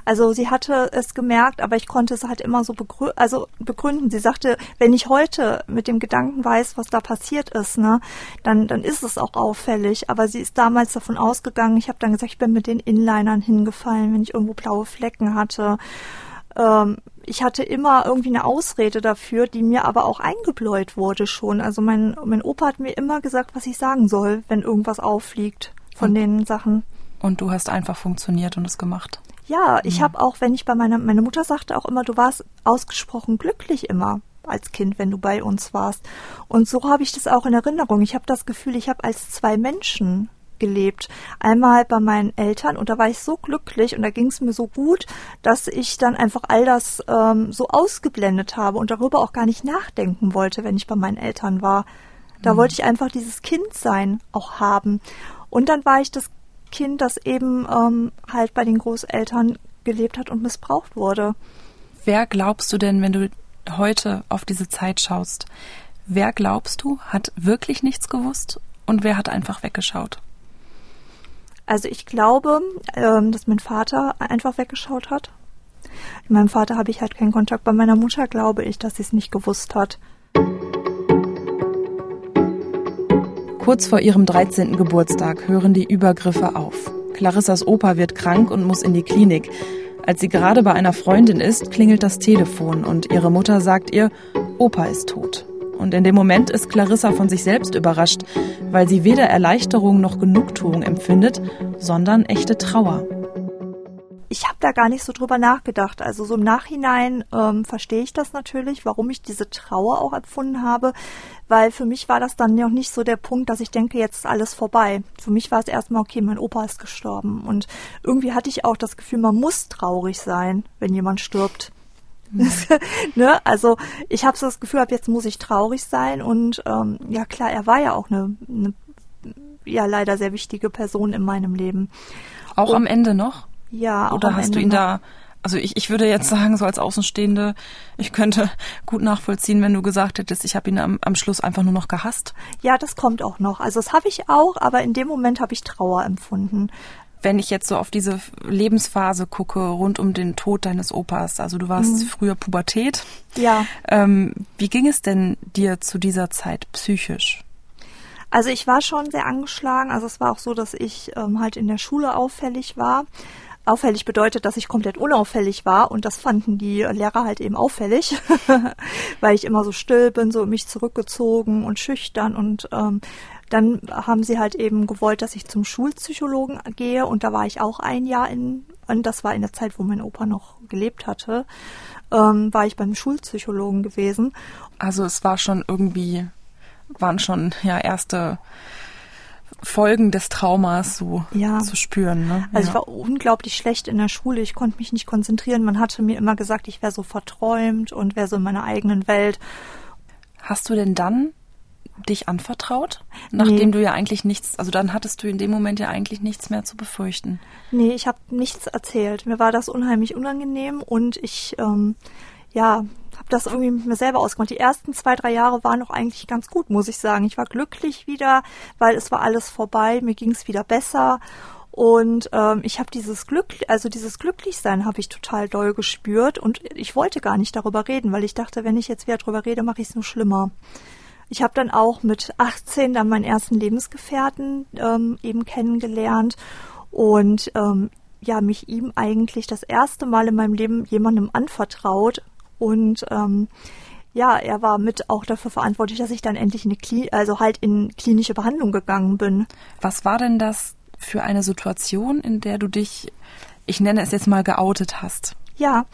Also sie hatte es gemerkt, aber ich konnte es halt immer so begrü also begründen. Sie sagte, wenn ich heute mit dem Gedanken weiß, was da passiert ist, ne, dann, dann ist es auch auffällig. Aber sie ist damals davon ausgegangen, ich habe dann gesagt, ich bin mit den Inlinern hingefallen, wenn ich irgendwo blaue Flecken hatte. Ähm, ich hatte immer irgendwie eine Ausrede dafür, die mir aber auch eingebläut wurde schon. Also mein, mein Opa hat mir immer gesagt, was ich sagen soll, wenn irgendwas auffliegt von Und- den Sachen. Und du hast einfach funktioniert und es gemacht. Ja, ich habe auch, wenn ich bei meiner, meine Mutter sagte auch immer, du warst ausgesprochen glücklich immer als Kind, wenn du bei uns warst. Und so habe ich das auch in Erinnerung. Ich habe das Gefühl, ich habe als zwei Menschen gelebt. Einmal bei meinen Eltern und da war ich so glücklich und da ging es mir so gut, dass ich dann einfach all das ähm, so ausgeblendet habe und darüber auch gar nicht nachdenken wollte, wenn ich bei meinen Eltern war. Da wollte ich einfach dieses Kindsein auch haben. Und dann war ich das Kind, das eben ähm, halt bei den Großeltern gelebt hat und missbraucht wurde. Wer glaubst du denn, wenn du heute auf diese Zeit schaust, wer glaubst du, hat wirklich nichts gewusst und wer hat einfach weggeschaut? Also ich glaube, ähm, dass mein Vater einfach weggeschaut hat. Mit meinem Vater habe ich halt keinen Kontakt. Bei meiner Mutter glaube ich, dass sie es nicht gewusst hat. Kurz vor ihrem 13. Geburtstag hören die Übergriffe auf. Clarissas Opa wird krank und muss in die Klinik. Als sie gerade bei einer Freundin ist, klingelt das Telefon und ihre Mutter sagt ihr, Opa ist tot. Und in dem Moment ist Clarissa von sich selbst überrascht, weil sie weder Erleichterung noch Genugtuung empfindet, sondern echte Trauer. Ich habe da gar nicht so drüber nachgedacht. Also so im Nachhinein ähm, verstehe ich das natürlich, warum ich diese Trauer auch empfunden habe, weil für mich war das dann noch nicht so der Punkt, dass ich denke, jetzt ist alles vorbei. Für mich war es erstmal, okay, mein Opa ist gestorben. Und irgendwie hatte ich auch das Gefühl, man muss traurig sein, wenn jemand stirbt. ne? Also ich habe so das Gefühl, ab jetzt muss ich traurig sein. Und ähm, ja klar, er war ja auch eine, eine ja leider sehr wichtige Person in meinem Leben. Auch am Ende noch? Ja, auch Oder hast Ende du ihn noch. da, also ich, ich würde jetzt sagen, so als Außenstehende, ich könnte gut nachvollziehen, wenn du gesagt hättest, ich habe ihn am, am Schluss einfach nur noch gehasst. Ja, das kommt auch noch. Also das habe ich auch, aber in dem Moment habe ich Trauer empfunden. Wenn ich jetzt so auf diese Lebensphase gucke, rund um den Tod deines Opas, also du warst früher Pubertät, Ja, ähm, wie ging es denn dir zu dieser Zeit psychisch? also ich war schon sehr angeschlagen. Also es war auch so, dass ich ähm, halt in der Schule auffällig war. auffällig bedeutet, dass ich komplett unauffällig war und das fanden die Lehrer halt eben auffällig, weil ich immer so still bin, so mich zurückgezogen und schüchtern und ähm, dann haben sie halt eben gewollt, dass ich zum Schulpsychologen gehe und da war ich auch ein Jahr in, und das war in der Zeit, wo mein Opa noch gelebt hatte, ähm, war ich beim Schulpsychologen gewesen. Also es war schon irgendwie, waren schon ja erste Folgen des Traumas so ja. zu spüren. Ne? Also ja. ich war unglaublich schlecht in der Schule. Ich konnte mich nicht konzentrieren. Man hatte mir immer gesagt, ich wäre so verträumt und wäre so in meiner eigenen Welt. Hast du denn dann dich anvertraut? Nachdem nee. du ja eigentlich nichts, also dann hattest du in dem Moment ja eigentlich nichts mehr zu befürchten. Nee, ich habe nichts erzählt. Mir war das unheimlich unangenehm und ich, ähm, ja, habe das irgendwie mit mir selber ausgemacht. Die ersten zwei, drei Jahre waren noch eigentlich ganz gut, muss ich sagen. Ich war glücklich wieder, weil es war alles vorbei, mir ging es wieder besser. Und ähm, ich habe dieses Glück, also dieses Glücklichsein habe ich total doll gespürt und ich wollte gar nicht darüber reden, weil ich dachte, wenn ich jetzt wieder darüber rede, mache ich es nur schlimmer. Ich habe dann auch mit 18 dann meinen ersten Lebensgefährten ähm, eben kennengelernt und ähm, ja, mich ihm eigentlich das erste Mal in meinem Leben jemandem anvertraut und ähm, ja, er war mit auch dafür verantwortlich, dass ich dann endlich in eine Kli also halt in klinische Behandlung gegangen bin. Was war denn das für eine Situation, in der du dich, ich nenne es jetzt mal, geoutet hast? Ja,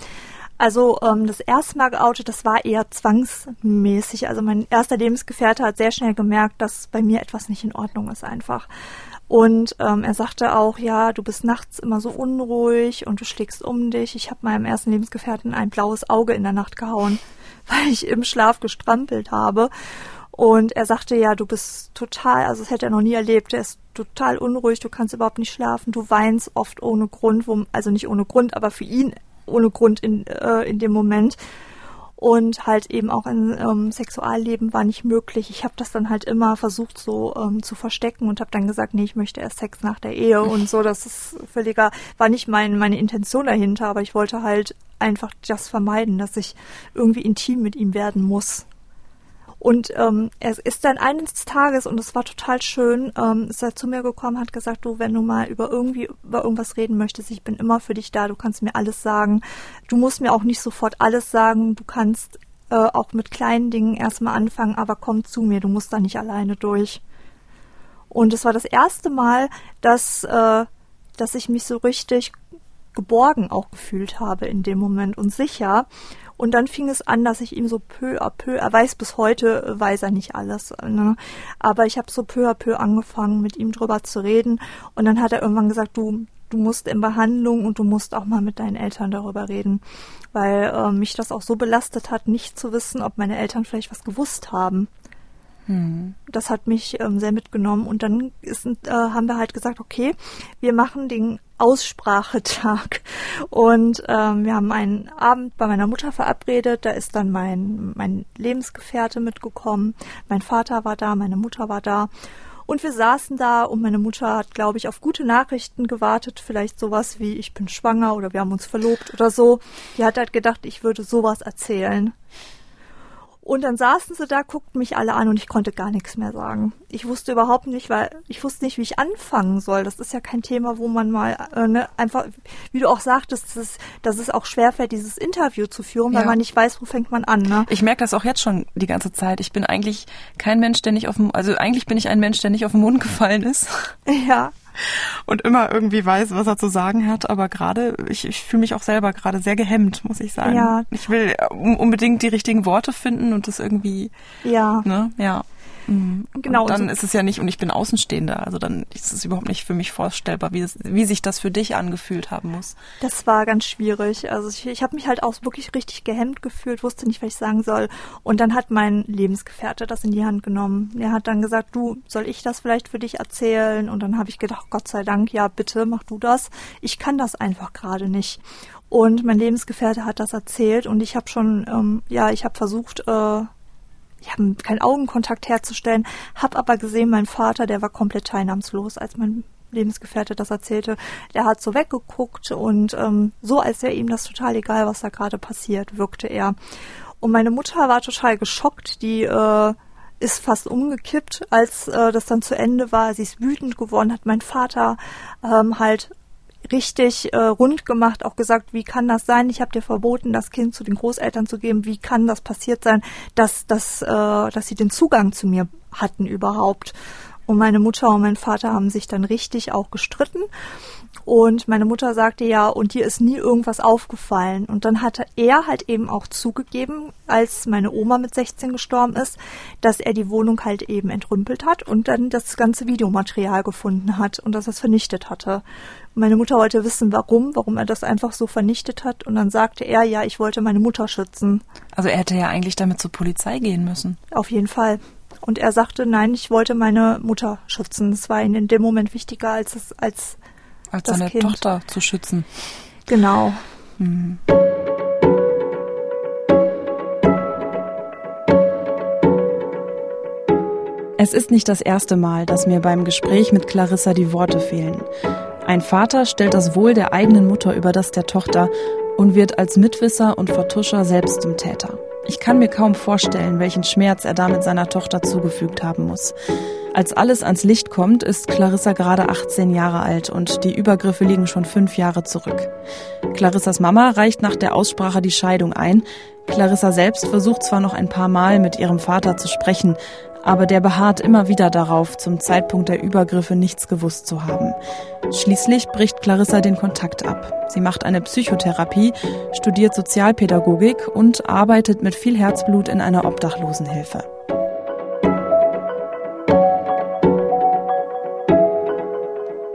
also ähm, das erste Mal geoutet, das war eher zwangsmäßig. Also mein erster Lebensgefährte hat sehr schnell gemerkt, dass bei mir etwas nicht in Ordnung ist einfach. Und ähm, er sagte auch, ja, du bist nachts immer so unruhig und du schlägst um dich. Ich habe meinem ersten Lebensgefährten ein blaues Auge in der Nacht gehauen, weil ich im Schlaf gestrampelt habe. Und er sagte, ja, du bist total, also das hätte er noch nie erlebt, er ist total unruhig, du kannst überhaupt nicht schlafen, du weinst oft ohne Grund, wo, also nicht ohne Grund, aber für ihn ohne Grund in, äh, in dem Moment. Und halt eben auch ein ähm, Sexualleben war nicht möglich. Ich habe das dann halt immer versucht so ähm, zu verstecken und habe dann gesagt, nee, ich möchte erst Sex nach der Ehe und so. Das ist völliger, war nicht mein, meine Intention dahinter, aber ich wollte halt einfach das vermeiden, dass ich irgendwie intim mit ihm werden muss. Und ähm, er ist dann eines Tages, und es war total schön, ähm, ist er zu mir gekommen, hat gesagt, du, wenn du mal über irgendwie über irgendwas reden möchtest, ich bin immer für dich da, du kannst mir alles sagen. Du musst mir auch nicht sofort alles sagen, du kannst äh, auch mit kleinen Dingen erstmal anfangen, aber komm zu mir, du musst da nicht alleine durch. Und es war das erste Mal, dass, äh, dass ich mich so richtig geborgen auch gefühlt habe in dem Moment und sicher. Und dann fing es an, dass ich ihm so peu à peu, er weiß bis heute, äh, weiß er nicht alles, ne? aber ich habe so peu à peu angefangen, mit ihm drüber zu reden. Und dann hat er irgendwann gesagt, du, du musst in Behandlung und du musst auch mal mit deinen Eltern darüber reden, weil äh, mich das auch so belastet hat, nicht zu wissen, ob meine Eltern vielleicht was gewusst haben. Hm. Das hat mich ähm, sehr mitgenommen und dann ist, äh, haben wir halt gesagt, okay, wir machen den Aussprachetag und ähm, wir haben einen Abend bei meiner Mutter verabredet. Da ist dann mein mein Lebensgefährte mitgekommen, mein Vater war da, meine Mutter war da und wir saßen da und meine Mutter hat, glaube ich, auf gute Nachrichten gewartet. Vielleicht sowas wie, ich bin schwanger oder wir haben uns verlobt oder so. Die hat halt gedacht, ich würde sowas erzählen. Und dann saßen sie da, guckten mich alle an und ich konnte gar nichts mehr sagen. Ich wusste überhaupt nicht, weil ich wusste nicht, wie ich anfangen soll. Das ist ja kein Thema, wo man mal äh, ne, einfach, wie du auch sagtest, dass es, dass es auch schwerfällt, dieses Interview zu führen, weil man nicht weiß, wo fängt man an. Ne? Ich merke das auch jetzt schon die ganze Zeit. Ich bin eigentlich kein Mensch, der nicht auf dem, also eigentlich bin ich ein Mensch, der nicht auf den Mund gefallen ist. Ja und immer irgendwie weiß, was er zu sagen hat. Aber gerade, ich, ich fühle mich auch selber gerade sehr gehemmt, muss ich sagen. Ja. Ich will unbedingt die richtigen Worte finden und das irgendwie. Ja. Ne? Ja. Mhm. Genau. Und dann so ist es ja nicht, und ich bin Außenstehender, also dann ist es überhaupt nicht für mich vorstellbar, wie, das, wie sich das für dich angefühlt haben muss. Das war ganz schwierig. Also ich, ich habe mich halt auch wirklich richtig gehemmt gefühlt, wusste nicht, was ich sagen soll. Und dann hat mein Lebensgefährte das in die Hand genommen. Er hat dann gesagt, du, soll ich das vielleicht für dich erzählen? Und dann habe ich gedacht, Gott sei Dank, ja, bitte, mach du das. Ich kann das einfach gerade nicht. Und mein Lebensgefährte hat das erzählt und ich habe schon, ähm, ja, ich habe versucht, äh, ich habe keinen Augenkontakt herzustellen, habe aber gesehen, mein Vater, der war komplett teilnahmslos, als mein Lebensgefährte das erzählte. Der hat so weggeguckt und ähm, so, als wäre ihm das total egal, was da gerade passiert, wirkte er. Und meine Mutter war total geschockt, die äh, ist fast umgekippt, als äh, das dann zu Ende war. Sie ist wütend geworden, hat mein Vater ähm, halt richtig äh, rund gemacht, auch gesagt, wie kann das sein? Ich habe dir verboten, das Kind zu den Großeltern zu geben. Wie kann das passiert sein, dass, dass, äh, dass sie den Zugang zu mir hatten überhaupt? Und meine Mutter und mein Vater haben sich dann richtig auch gestritten. Und meine Mutter sagte ja, und dir ist nie irgendwas aufgefallen. Und dann hatte er halt eben auch zugegeben, als meine Oma mit 16 gestorben ist, dass er die Wohnung halt eben entrümpelt hat und dann das ganze Videomaterial gefunden hat und dass er es vernichtet hatte. Und meine Mutter wollte wissen, warum, warum er das einfach so vernichtet hat. Und dann sagte er, ja, ich wollte meine Mutter schützen. Also er hätte ja eigentlich damit zur Polizei gehen müssen. Auf jeden Fall. Und er sagte, nein, ich wollte meine Mutter schützen. Das war ihm in dem Moment wichtiger als es, als als seine kind. Tochter zu schützen. Genau. Mhm. Es ist nicht das erste Mal, dass mir beim Gespräch mit Clarissa die Worte fehlen. Ein Vater stellt das Wohl der eigenen Mutter über das der Tochter und wird als Mitwisser und Vertuscher selbst zum Täter. Ich kann mir kaum vorstellen, welchen Schmerz er damit seiner Tochter zugefügt haben muss. Als alles ans Licht kommt, ist Clarissa gerade 18 Jahre alt und die Übergriffe liegen schon fünf Jahre zurück. Clarissas Mama reicht nach der Aussprache die Scheidung ein. Clarissa selbst versucht zwar noch ein paar Mal mit ihrem Vater zu sprechen, aber der beharrt immer wieder darauf, zum Zeitpunkt der Übergriffe nichts gewusst zu haben. Schließlich bricht Clarissa den Kontakt ab. Sie macht eine Psychotherapie, studiert Sozialpädagogik und arbeitet mit viel Herzblut in einer Obdachlosenhilfe.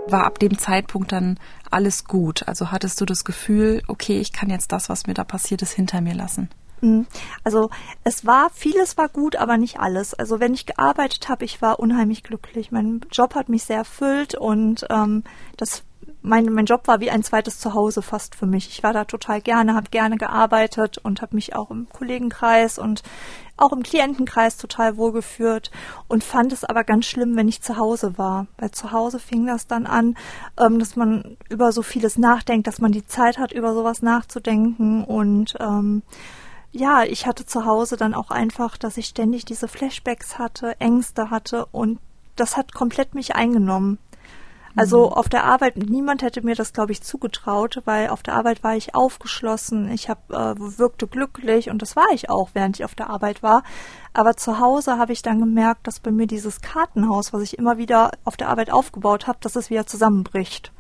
War ab dem Zeitpunkt dann alles gut? Also hattest du das Gefühl, okay, ich kann jetzt das, was mir da passiert ist, hinter mir lassen? Mhm. Also es war, vieles war gut, aber nicht alles. Also wenn ich gearbeitet habe, ich war unheimlich glücklich. Mein Job hat mich sehr erfüllt und ähm, das mein, mein Job war wie ein zweites Zuhause fast für mich. Ich war da total gerne, habe gerne gearbeitet und habe mich auch im Kollegenkreis und auch im Klientenkreis total wohlgeführt und fand es aber ganz schlimm, wenn ich zu Hause war. Weil zu Hause fing das dann an, ähm, dass man über so vieles nachdenkt, dass man die Zeit hat, über sowas nachzudenken und ähm, ja, ich hatte zu Hause dann auch einfach, dass ich ständig diese Flashbacks hatte, Ängste hatte und das hat komplett mich eingenommen. Also mhm. auf der Arbeit, niemand hätte mir das, glaube ich, zugetraut, weil auf der Arbeit war ich aufgeschlossen, ich hab, äh, wirkte glücklich und das war ich auch, während ich auf der Arbeit war. Aber zu Hause habe ich dann gemerkt, dass bei mir dieses Kartenhaus, was ich immer wieder auf der Arbeit aufgebaut habe, dass es wieder zusammenbricht.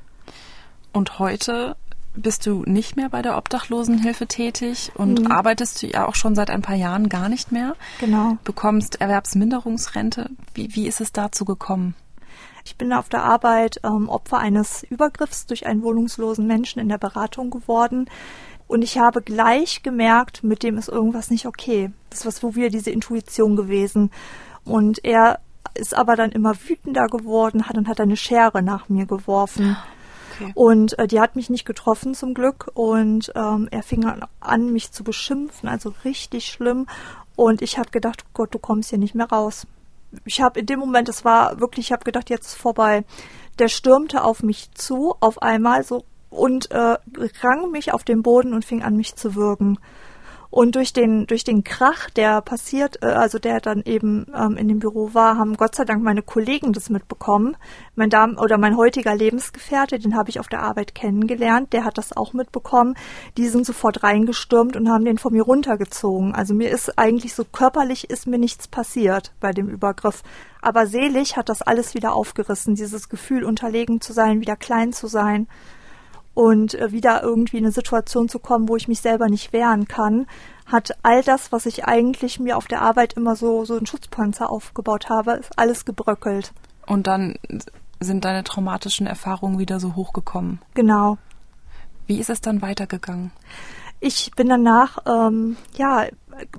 Und heute bist du nicht mehr bei der Obdachlosenhilfe tätig und mhm. arbeitest du ja auch schon seit ein paar Jahren gar nicht mehr. Genau. Bekommst Erwerbsminderungsrente. Wie, wie ist es dazu gekommen? Ich bin auf der Arbeit ähm, Opfer eines Übergriffs durch einen wohnungslosen Menschen in der Beratung geworden. Und ich habe gleich gemerkt, mit dem ist irgendwas nicht okay. Das war so wieder diese Intuition gewesen. Und er ist aber dann immer wütender geworden, hat und hat eine Schere nach mir geworfen. Okay. Und äh, die hat mich nicht getroffen zum Glück. Und ähm, er fing an, mich zu beschimpfen, also richtig schlimm. Und ich habe gedacht, oh Gott, du kommst hier nicht mehr raus. Ich habe in dem Moment, es war wirklich, ich habe gedacht, jetzt ist vorbei. Der stürmte auf mich zu, auf einmal so und äh, rang mich auf den Boden und fing an, mich zu würgen. Und durch den, durch den Krach, der passiert, äh, also der dann eben ähm, in dem Büro war, haben Gott sei Dank meine Kollegen das mitbekommen. Mein Dam oder mein heutiger Lebensgefährte, den habe ich auf der Arbeit kennengelernt, der hat das auch mitbekommen. Die sind sofort reingestürmt und haben den von mir runtergezogen. Also mir ist eigentlich so körperlich ist mir nichts passiert bei dem Übergriff. Aber selig hat das alles wieder aufgerissen, dieses Gefühl, unterlegen zu sein, wieder klein zu sein und äh, wieder irgendwie in eine Situation zu kommen, wo ich mich selber nicht wehren kann, hat all das, was ich eigentlich mir auf der Arbeit immer so, so einen Schutzpanzer aufgebaut habe, ist alles gebröckelt. Und dann sind deine traumatischen Erfahrungen wieder so hochgekommen. Genau. Wie ist es dann weitergegangen? Ich bin danach ähm, ja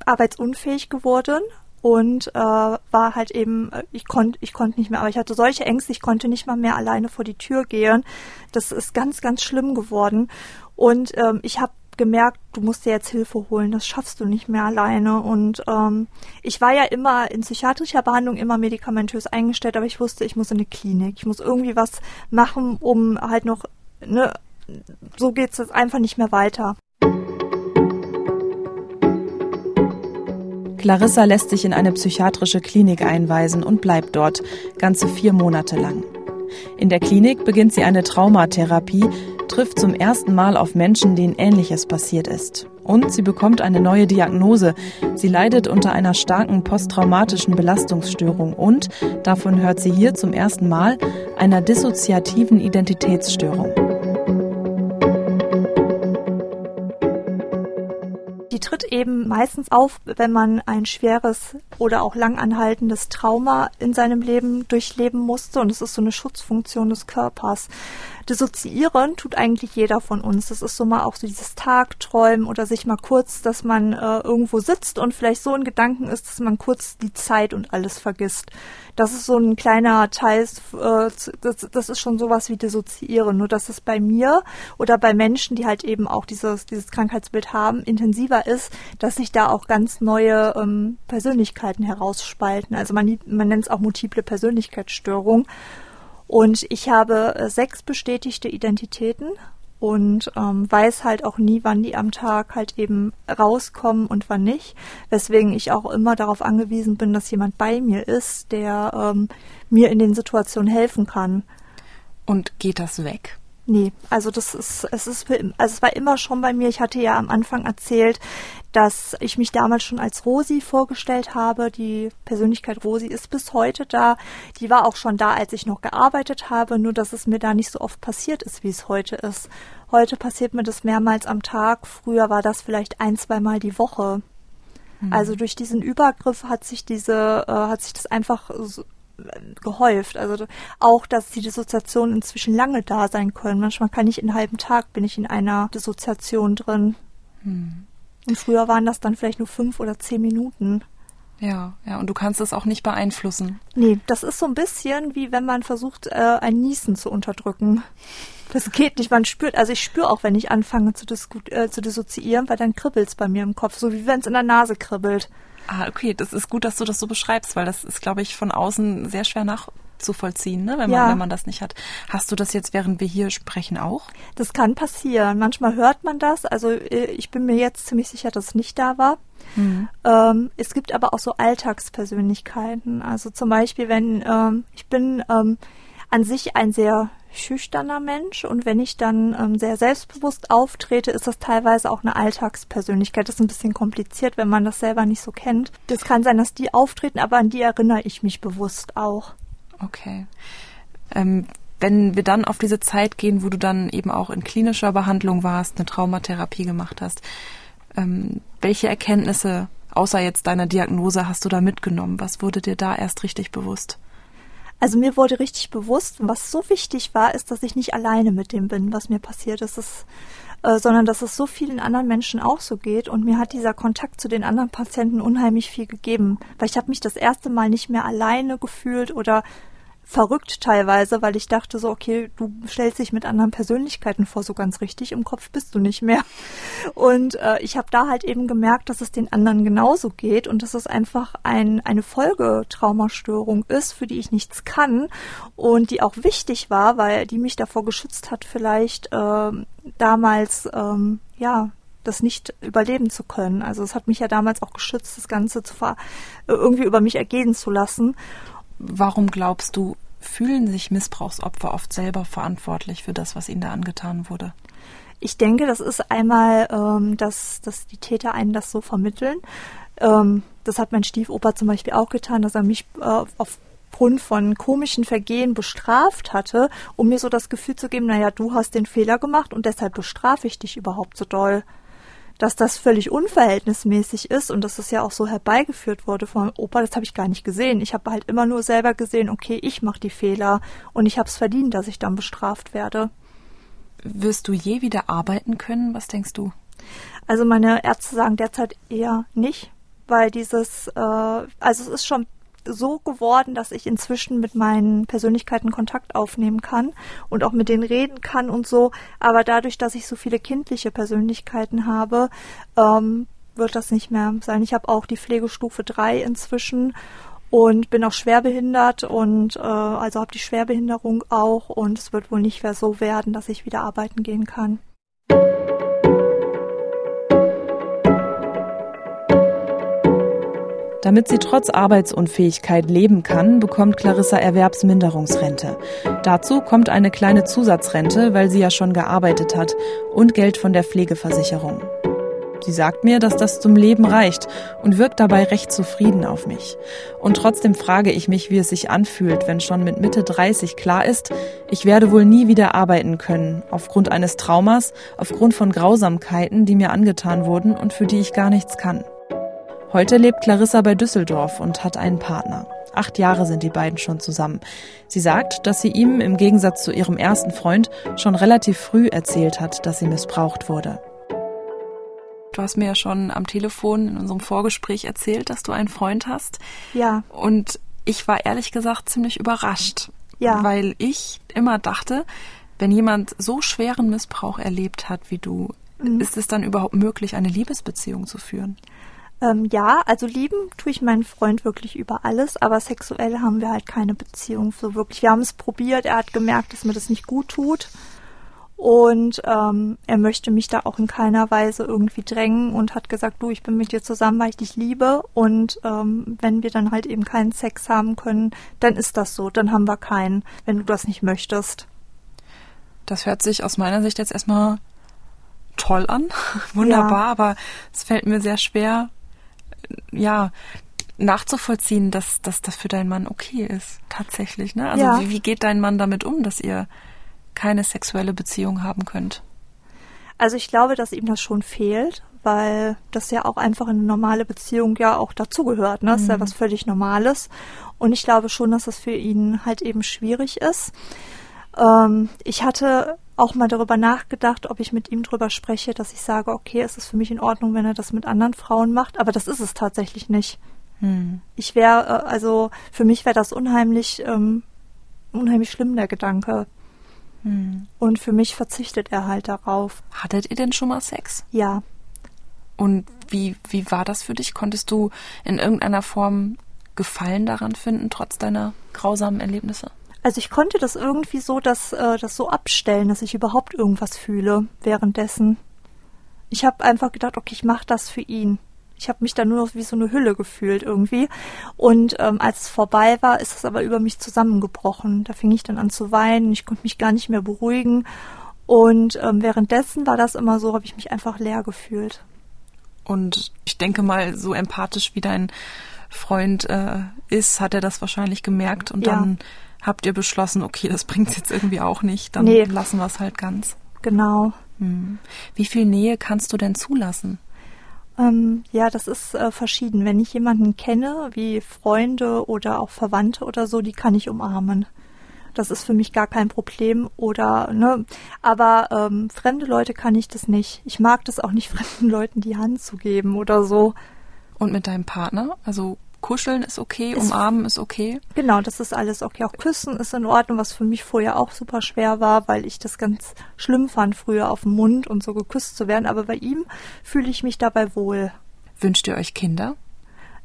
arbeitsunfähig geworden und äh, war halt eben, äh, ich konnte ich konnte nicht mehr, aber ich hatte solche Ängste, ich konnte nicht mal mehr alleine vor die Tür gehen. Das ist ganz, ganz schlimm geworden. Und ähm, ich habe gemerkt, du musst dir jetzt Hilfe holen, das schaffst du nicht mehr alleine. Und ähm, ich war ja immer in psychiatrischer Behandlung immer medikamentös eingestellt, aber ich wusste, ich muss in eine Klinik. Ich muss irgendwie was machen, um halt noch, ne, so geht's jetzt einfach nicht mehr weiter. Clarissa lässt sich in eine psychiatrische Klinik einweisen und bleibt dort, ganze vier Monate lang. In der Klinik beginnt sie eine Traumatherapie, trifft zum ersten Mal auf Menschen, denen Ähnliches passiert ist. Und sie bekommt eine neue Diagnose. Sie leidet unter einer starken posttraumatischen Belastungsstörung und, davon hört sie hier zum ersten Mal, einer dissoziativen Identitätsstörung. Die tritt eben meistens auf, wenn man ein schweres oder auch langanhaltendes Trauma in seinem Leben durchleben musste. Und es ist so eine Schutzfunktion des Körpers dissoziieren tut eigentlich jeder von uns. Das ist so mal auch so dieses Tagträumen oder sich mal kurz, dass man äh, irgendwo sitzt und vielleicht so in Gedanken ist, dass man kurz die Zeit und alles vergisst. Das ist so ein kleiner Teil, äh, das, das ist schon sowas wie dissoziieren. Nur dass es bei mir oder bei Menschen, die halt eben auch dieses, dieses Krankheitsbild haben, intensiver ist, dass sich da auch ganz neue ähm, Persönlichkeiten herausspalten. Also man, man nennt es auch multiple Persönlichkeitsstörung. Und ich habe äh, sechs bestätigte Identitäten und ähm, weiß halt auch nie, wann die am Tag halt eben rauskommen und wann nicht. Weswegen ich auch immer darauf angewiesen bin, dass jemand bei mir ist, der ähm, mir in den Situationen helfen kann. Und geht das weg? Nee, also das ist, es ist, also es war immer schon bei mir. Ich hatte ja am Anfang erzählt, dass ich mich damals schon als Rosi vorgestellt habe. Die Persönlichkeit Rosi ist bis heute da. Die war auch schon da, als ich noch gearbeitet habe, nur dass es mir da nicht so oft passiert ist, wie es heute ist. Heute passiert mir das mehrmals am Tag. Früher war das vielleicht ein, zweimal die Woche. Mhm. Also durch diesen Übergriff hat sich diese, äh, hat sich das einfach so, gehäuft. Also auch, dass die Dissoziationen inzwischen lange da sein können. Manchmal kann ich in einem halben Tag bin ich in einer Dissoziation drin. Hm. Und früher waren das dann vielleicht nur fünf oder zehn Minuten. Ja, ja, und du kannst es auch nicht beeinflussen. Nee, das ist so ein bisschen wie wenn man versucht, äh, ein Niesen zu unterdrücken. Das geht nicht, man spürt, also ich spüre auch, wenn ich anfange zu, äh, zu dissoziieren, weil dann kribbelt es bei mir im Kopf, so wie wenn es in der Nase kribbelt. Ah, okay, das ist gut, dass du das so beschreibst, weil das ist, glaube ich, von außen sehr schwer nachzuvollziehen, ne? wenn, man, ja. wenn man das nicht hat. Hast du das jetzt, während wir hier sprechen, auch? Das kann passieren. Manchmal hört man das. Also äh, ich bin mir jetzt ziemlich sicher, dass es nicht da war. Mhm. Ähm, es gibt aber auch so Alltagspersönlichkeiten. Also zum Beispiel, wenn ähm, ich bin ähm, an sich ein sehr schüchterner Mensch und wenn ich dann ähm, sehr selbstbewusst auftrete, ist das teilweise auch eine Alltagspersönlichkeit. Das ist ein bisschen kompliziert, wenn man das selber nicht so kennt. Das kann sein, dass die auftreten, aber an die erinnere ich mich bewusst auch. Okay. Ähm, wenn wir dann auf diese Zeit gehen, wo du dann eben auch in klinischer Behandlung warst, eine Traumatherapie gemacht hast, ähm, welche Erkenntnisse außer jetzt deiner Diagnose hast du da mitgenommen? Was wurde dir da erst richtig bewusst? Also mir wurde richtig bewusst, was so wichtig war, ist, dass ich nicht alleine mit dem bin, was mir passiert ist, äh, sondern dass es so vielen anderen Menschen auch so geht. Und mir hat dieser Kontakt zu den anderen Patienten unheimlich viel gegeben, weil ich habe mich das erste Mal nicht mehr alleine gefühlt oder verrückt teilweise, weil ich dachte so, okay, du stellst dich mit anderen Persönlichkeiten vor, so ganz richtig im Kopf bist du nicht mehr. Und äh, ich habe da halt eben gemerkt, dass es den anderen genauso geht und dass es einfach ein, eine Folgetraumastörung ist, für die ich nichts kann und die auch wichtig war, weil die mich davor geschützt hat, vielleicht äh, damals, ähm, ja, das nicht überleben zu können. Also es hat mich ja damals auch geschützt, das Ganze zu ver irgendwie über mich ergehen zu lassen. Warum glaubst du, fühlen sich Missbrauchsopfer oft selber verantwortlich für das, was ihnen da angetan wurde? Ich denke, das ist einmal, ähm, dass, dass die Täter einen das so vermitteln. Ähm, das hat mein Stiefoper zum Beispiel auch getan, dass er mich äh, aufgrund von komischen Vergehen bestraft hatte, um mir so das Gefühl zu geben, naja, du hast den Fehler gemacht und deshalb bestrafe ich dich überhaupt so doll dass das völlig unverhältnismäßig ist und dass es ja auch so herbeigeführt wurde vom Opa, das habe ich gar nicht gesehen. Ich habe halt immer nur selber gesehen, okay, ich mache die Fehler und ich habe es verdient, dass ich dann bestraft werde. Wirst du je wieder arbeiten können? Was denkst du? Also meine Ärzte sagen derzeit eher nicht, weil dieses, äh, also es ist schon so geworden, dass ich inzwischen mit meinen Persönlichkeiten Kontakt aufnehmen kann und auch mit denen reden kann und so. Aber dadurch, dass ich so viele kindliche Persönlichkeiten habe, ähm, wird das nicht mehr sein. Ich habe auch die Pflegestufe 3 inzwischen und bin auch schwerbehindert und äh, also habe die Schwerbehinderung auch und es wird wohl nicht mehr so werden, dass ich wieder arbeiten gehen kann. Damit sie trotz Arbeitsunfähigkeit leben kann, bekommt Clarissa Erwerbsminderungsrente. Dazu kommt eine kleine Zusatzrente, weil sie ja schon gearbeitet hat, und Geld von der Pflegeversicherung. Sie sagt mir, dass das zum Leben reicht und wirkt dabei recht zufrieden auf mich. Und trotzdem frage ich mich, wie es sich anfühlt, wenn schon mit Mitte 30 klar ist, ich werde wohl nie wieder arbeiten können, aufgrund eines Traumas, aufgrund von Grausamkeiten, die mir angetan wurden und für die ich gar nichts kann. Heute lebt Clarissa bei Düsseldorf und hat einen Partner. Acht Jahre sind die beiden schon zusammen. Sie sagt, dass sie ihm im Gegensatz zu ihrem ersten Freund schon relativ früh erzählt hat, dass sie missbraucht wurde. Du hast mir ja schon am Telefon in unserem Vorgespräch erzählt, dass du einen Freund hast. Ja. Und ich war ehrlich gesagt ziemlich überrascht. Ja. Weil ich immer dachte, wenn jemand so schweren Missbrauch erlebt hat wie du, mhm. ist es dann überhaupt möglich, eine Liebesbeziehung zu führen? Ähm, ja, also lieben tue ich meinen Freund wirklich über alles, aber sexuell haben wir halt keine Beziehung so wirklich. Wir haben es probiert, er hat gemerkt, dass mir das nicht gut tut. Und ähm, er möchte mich da auch in keiner Weise irgendwie drängen und hat gesagt, du, ich bin mit dir zusammen, weil ich dich liebe. Und ähm, wenn wir dann halt eben keinen Sex haben können, dann ist das so. Dann haben wir keinen, wenn du das nicht möchtest. Das hört sich aus meiner Sicht jetzt erstmal toll an. Wunderbar, ja. aber es fällt mir sehr schwer, ja, nachzuvollziehen, dass, dass das für deinen Mann okay ist, tatsächlich. Ne? Also ja. wie, wie geht dein Mann damit um, dass ihr keine sexuelle Beziehung haben könnt? Also ich glaube, dass ihm das schon fehlt, weil das ja auch einfach eine normale Beziehung ja auch dazugehört. Ne? Das ist ja mhm. was völlig Normales. Und ich glaube schon, dass das für ihn halt eben schwierig ist. Ähm, ich hatte auch mal darüber nachgedacht, ob ich mit ihm drüber spreche, dass ich sage, okay, es ist für mich in Ordnung, wenn er das mit anderen Frauen macht, aber das ist es tatsächlich nicht. Hm. Ich wäre, äh, also für mich wäre das unheimlich, ähm, unheimlich schlimm, der Gedanke, hm. Und für mich verzichtet er halt darauf. Hattet ihr denn schon mal Sex? Ja. Und wie, wie war das für dich? Konntest du in irgendeiner Form Gefallen daran finden, trotz deiner grausamen Erlebnisse? Also ich konnte das irgendwie so, dass äh, das so abstellen, dass ich überhaupt irgendwas fühle währenddessen. Ich habe einfach gedacht, okay, ich mache das für ihn. Ich habe mich da nur noch wie so eine Hülle gefühlt irgendwie. Und ähm, als es vorbei war, ist es aber über mich zusammengebrochen. Da fing ich dann an zu weinen. Ich konnte mich gar nicht mehr beruhigen. Und ähm, währenddessen war das immer so, habe ich mich einfach leer gefühlt. Und ich denke mal, so empathisch wie dein Freund äh, ist, hat er das wahrscheinlich gemerkt und ja. dann habt ihr beschlossen, okay, das bringt jetzt irgendwie auch nicht, dann nee. lassen wir es halt ganz. Genau. Hm. Wie viel Nähe kannst du denn zulassen? Ähm, ja, das ist äh, verschieden. Wenn ich jemanden kenne, wie Freunde oder auch Verwandte oder so, die kann ich umarmen. Das ist für mich gar kein Problem. Oder, ne, aber ähm, fremde Leute kann ich das nicht. Ich mag das auch nicht, fremden Leuten die Hand zu geben oder so. Und mit deinem Partner? Also Kuscheln ist okay, ist, umarmen ist okay. Genau, das ist alles okay. Auch küssen ist in Ordnung, was für mich vorher auch super schwer war, weil ich das ganz schlimm fand, früher auf dem Mund und so geküsst zu werden. Aber bei ihm fühle ich mich dabei wohl. Wünscht ihr euch Kinder?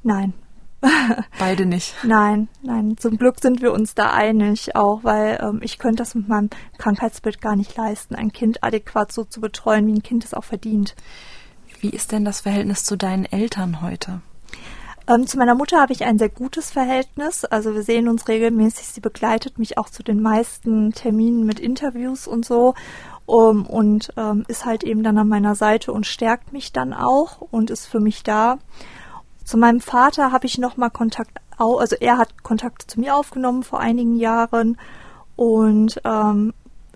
Nein. Beide nicht. Nein, nein. Zum Glück sind wir uns da einig, auch weil ähm, ich könnte das mit meinem Krankheitsbild gar nicht leisten, ein Kind adäquat so zu betreuen, wie ein Kind es auch verdient. Wie ist denn das Verhältnis zu deinen Eltern heute? Ähm, zu meiner Mutter habe ich ein sehr gutes Verhältnis. Also wir sehen uns regelmäßig. Sie begleitet mich auch zu den meisten Terminen mit Interviews und so. Um, und ähm, ist halt eben dann an meiner Seite und stärkt mich dann auch und ist für mich da. Zu meinem Vater habe ich nochmal Kontakt, also er hat Kontakt zu mir aufgenommen vor einigen Jahren und ähm,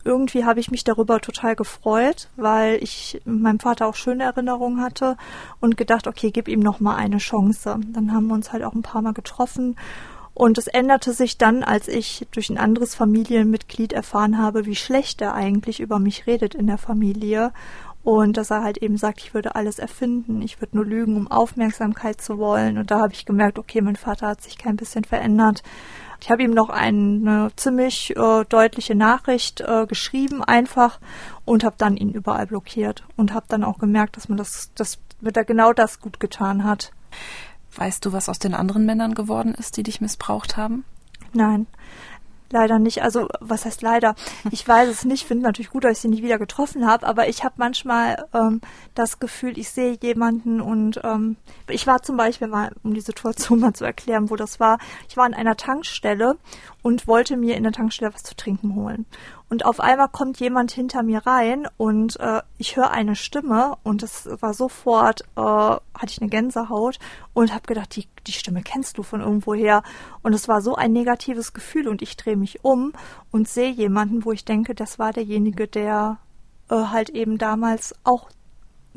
irgendwie habe ich mich darüber total gefreut, weil ich meinem Vater auch schöne Erinnerungen hatte und gedacht, okay, gib ihm noch mal eine Chance. Dann haben wir uns halt auch ein paar Mal getroffen und es änderte sich dann, als ich durch ein anderes Familienmitglied erfahren habe, wie schlecht er eigentlich über mich redet in der Familie und dass er halt eben sagt, ich würde alles erfinden, ich würde nur lügen, um Aufmerksamkeit zu wollen. Und da habe ich gemerkt, okay, mein Vater hat sich kein bisschen verändert. Ich habe ihm noch eine ziemlich äh, deutliche Nachricht äh, geschrieben einfach und habe dann ihn überall blockiert und habe dann auch gemerkt, dass man das, das mit er genau das gut getan hat. Weißt du, was aus den anderen Männern geworden ist, die dich missbraucht haben? Nein. Leider nicht. Also, was heißt leider? Ich weiß es nicht. Finde natürlich gut, dass ich sie nie wieder getroffen habe, aber ich habe manchmal ähm, das Gefühl, ich sehe jemanden und ähm, ich war zum Beispiel mal, um die Situation mal zu erklären, wo das war, ich war an einer Tankstelle und wollte mir in der Tankstelle was zu trinken holen. Und auf einmal kommt jemand hinter mir rein und äh, ich höre eine Stimme und es war sofort, äh, hatte ich eine Gänsehaut und habe gedacht, die, die Stimme kennst du von irgendwoher. Und es war so ein negatives Gefühl und ich drehe mich um und sehe jemanden, wo ich denke, das war derjenige, der äh, halt eben damals auch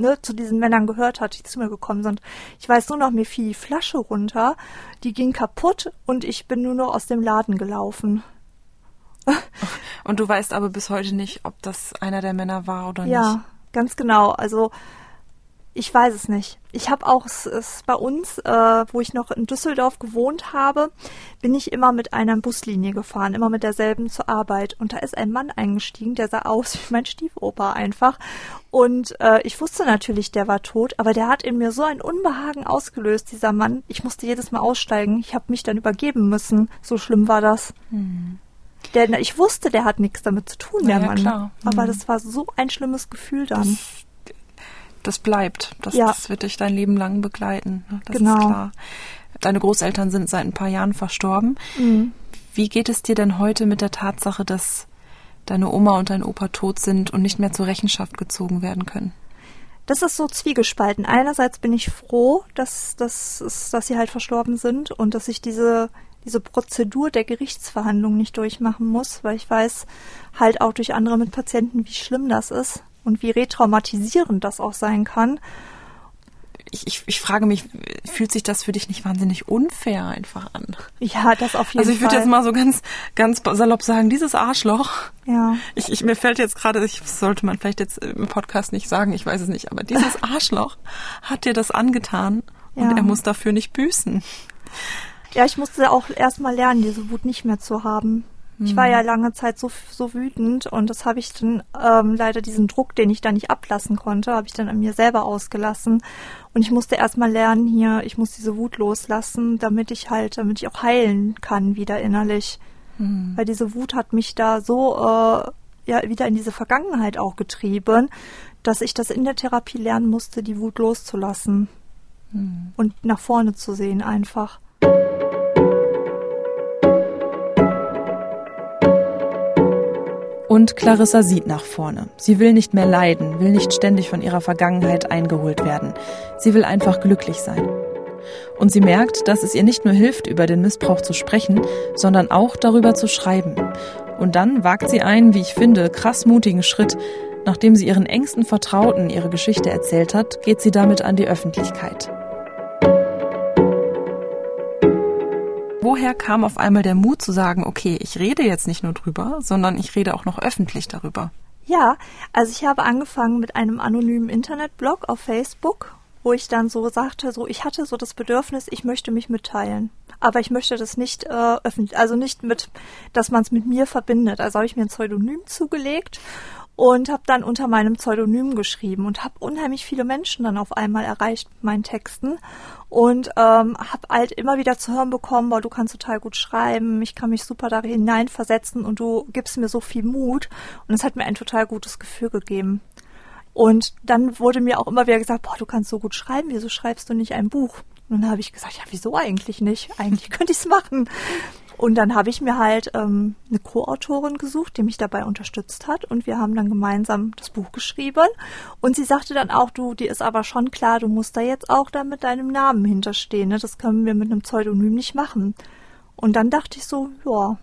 ne, zu diesen Männern gehört hat, die zu mir gekommen sind. Ich weiß nur noch, mir fiel die Flasche runter, die ging kaputt und ich bin nur noch aus dem Laden gelaufen. Und du weißt aber bis heute nicht, ob das einer der Männer war oder ja, nicht. Ja, ganz genau. Also ich weiß es nicht. Ich habe auch es, es bei uns, äh, wo ich noch in Düsseldorf gewohnt habe, bin ich immer mit einer Buslinie gefahren, immer mit derselben zur Arbeit. Und da ist ein Mann eingestiegen, der sah aus wie mein Stiefoper einfach. Und äh, ich wusste natürlich, der war tot, aber der hat in mir so ein Unbehagen ausgelöst, dieser Mann. Ich musste jedes Mal aussteigen. Ich habe mich dann übergeben müssen. So schlimm war das. Hm. Der, ich wusste, der hat nichts damit zu tun, der ja, Mann. Klar. Aber mhm. das war so ein schlimmes Gefühl dann. Das, das bleibt. Das, ja. das, wird dich dein Leben lang begleiten. Ne? Das genau. ist klar. Deine Großeltern sind seit ein paar Jahren verstorben. Mhm. Wie geht es dir denn heute mit der Tatsache, dass deine Oma und dein Opa tot sind und nicht mehr zur Rechenschaft gezogen werden können? Das ist so zwiegespalten. Einerseits bin ich froh, dass, dass, dass sie halt verstorben sind und dass ich diese diese Prozedur der Gerichtsverhandlung nicht durchmachen muss, weil ich weiß halt auch durch andere mit Patienten, wie schlimm das ist und wie retraumatisierend das auch sein kann. Ich, ich, ich frage mich, fühlt sich das für dich nicht wahnsinnig unfair einfach an? Ja, das auf jeden Fall. Also ich würde jetzt mal so ganz, ganz salopp sagen, dieses Arschloch. Ja. Ich, ich, mir fällt jetzt gerade, ich sollte man vielleicht jetzt im Podcast nicht sagen, ich weiß es nicht, aber dieses Arschloch hat dir das angetan und ja. er muss dafür nicht büßen. Ja, ich musste auch erstmal lernen, diese Wut nicht mehr zu haben. Ich war ja lange Zeit so, so wütend und das habe ich dann ähm, leider diesen Druck, den ich da nicht ablassen konnte, habe ich dann an mir selber ausgelassen. Und ich musste erstmal lernen hier, ich muss diese Wut loslassen, damit ich halt, damit ich auch heilen kann wieder innerlich. Mhm. Weil diese Wut hat mich da so äh, ja wieder in diese Vergangenheit auch getrieben, dass ich das in der Therapie lernen musste, die Wut loszulassen mhm. und nach vorne zu sehen einfach. Und Clarissa sieht nach vorne. Sie will nicht mehr leiden, will nicht ständig von ihrer Vergangenheit eingeholt werden. Sie will einfach glücklich sein. Und sie merkt, dass es ihr nicht nur hilft, über den Missbrauch zu sprechen, sondern auch darüber zu schreiben. Und dann wagt sie einen, wie ich finde, krass mutigen Schritt. Nachdem sie ihren engsten Vertrauten ihre Geschichte erzählt hat, geht sie damit an die Öffentlichkeit. Woher kam auf einmal der Mut zu sagen, okay, ich rede jetzt nicht nur drüber, sondern ich rede auch noch öffentlich darüber? Ja, also ich habe angefangen mit einem anonymen Internetblog auf Facebook, wo ich dann so sagte, so ich hatte so das Bedürfnis, ich möchte mich mitteilen. Aber ich möchte das nicht äh, öffentlich, also nicht mit, dass man es mit mir verbindet. Also habe ich mir ein Pseudonym zugelegt und habe dann unter meinem Pseudonym geschrieben und habe unheimlich viele Menschen dann auf einmal erreicht mit meinen Texten und ähm, habe halt immer wieder zu hören bekommen, boah, du kannst total gut schreiben, ich kann mich super da hineinversetzen und du gibst mir so viel Mut und es hat mir ein total gutes Gefühl gegeben. Und dann wurde mir auch immer wieder gesagt, boah, du kannst so gut schreiben, wieso schreibst du nicht ein Buch? Und dann habe ich gesagt, ja, wieso eigentlich nicht? Eigentlich könnte ich es machen. Und dann habe ich mir halt ähm, eine Co-Autorin gesucht, die mich dabei unterstützt hat. Und wir haben dann gemeinsam das Buch geschrieben. Und sie sagte dann auch, du, dir ist aber schon klar, du musst da jetzt auch dann mit deinem Namen hinterstehen. Ne? Das können wir mit einem Pseudonym nicht machen. Und dann dachte ich so, ja,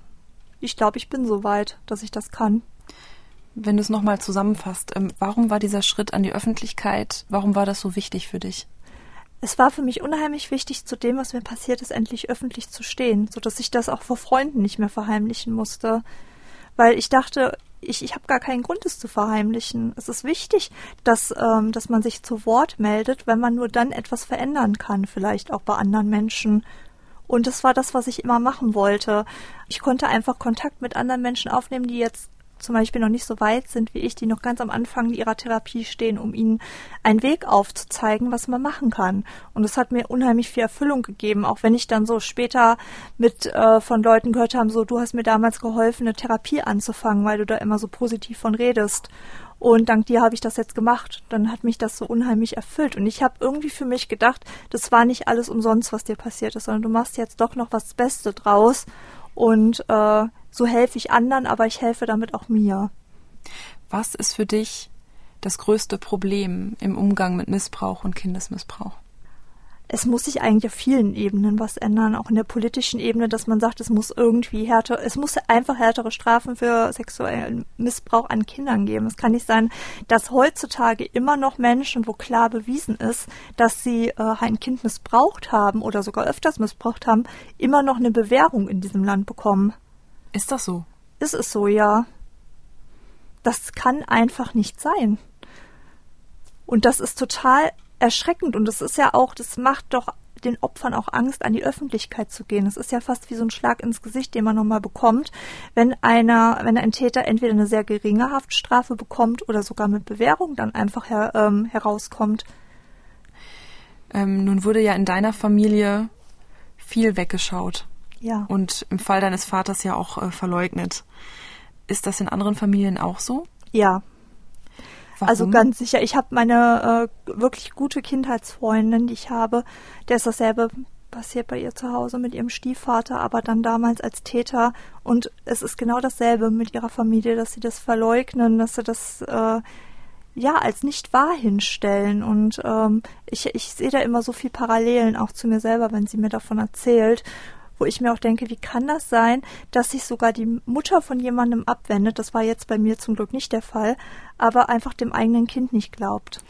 ich glaube, ich bin so weit, dass ich das kann. Wenn du es nochmal zusammenfasst, ähm, warum war dieser Schritt an die Öffentlichkeit, warum war das so wichtig für dich? Es war für mich unheimlich wichtig, zu dem, was mir passiert ist, endlich öffentlich zu stehen, so dass ich das auch vor Freunden nicht mehr verheimlichen musste. Weil ich dachte, ich, ich habe gar keinen Grund, es zu verheimlichen. Es ist wichtig, dass, ähm, dass man sich zu Wort meldet, wenn man nur dann etwas verändern kann, vielleicht auch bei anderen Menschen. Und das war das, was ich immer machen wollte. Ich konnte einfach Kontakt mit anderen Menschen aufnehmen, die jetzt zum Beispiel noch nicht so weit sind wie ich, die noch ganz am Anfang ihrer Therapie stehen, um ihnen einen Weg aufzuzeigen, was man machen kann. Und es hat mir unheimlich viel Erfüllung gegeben, auch wenn ich dann so später mit äh, von Leuten gehört habe, so du hast mir damals geholfen, eine Therapie anzufangen, weil du da immer so positiv von redest. Und dank dir habe ich das jetzt gemacht. Dann hat mich das so unheimlich erfüllt. Und ich habe irgendwie für mich gedacht, das war nicht alles umsonst, was dir passiert ist, sondern du machst jetzt doch noch was Beste draus. Und äh, so helfe ich anderen, aber ich helfe damit auch mir. Was ist für dich das größte Problem im Umgang mit Missbrauch und Kindesmissbrauch? Es muss sich eigentlich auf vielen Ebenen was ändern, auch in der politischen Ebene, dass man sagt, es muss irgendwie härter, es muss einfach härtere Strafen für sexuellen Missbrauch an Kindern geben. Es kann nicht sein, dass heutzutage immer noch Menschen, wo klar bewiesen ist, dass sie äh, ein Kind missbraucht haben oder sogar öfters missbraucht haben, immer noch eine Bewährung in diesem Land bekommen. Ist das so? Ist es so, ja. Das kann einfach nicht sein. Und das ist total erschreckend und es ist ja auch, das macht doch den Opfern auch Angst, an die Öffentlichkeit zu gehen. Es ist ja fast wie so ein Schlag ins Gesicht, den man nochmal bekommt, wenn einer, wenn ein Täter entweder eine sehr geringe Haftstrafe bekommt oder sogar mit Bewährung dann einfach her, ähm, herauskommt. Ähm, nun wurde ja in deiner Familie viel weggeschaut. Ja. Und im Fall deines Vaters ja auch äh, verleugnet. Ist das in anderen Familien auch so? Ja, Warum? Also ganz sicher. Ich habe meine äh, wirklich gute Kindheitsfreundin, die ich habe, der ist dasselbe passiert bei ihr zu Hause mit ihrem Stiefvater, aber dann damals als Täter. Und es ist genau dasselbe mit ihrer Familie, dass sie das verleugnen, dass sie das äh, ja als nicht wahr hinstellen. Und ähm, ich, ich sehe da immer so viel Parallelen auch zu mir selber, wenn sie mir davon erzählt wo ich mir auch denke, wie kann das sein, dass sich sogar die Mutter von jemandem abwendet, das war jetzt bei mir zum Glück nicht der Fall, aber einfach dem eigenen Kind nicht glaubt.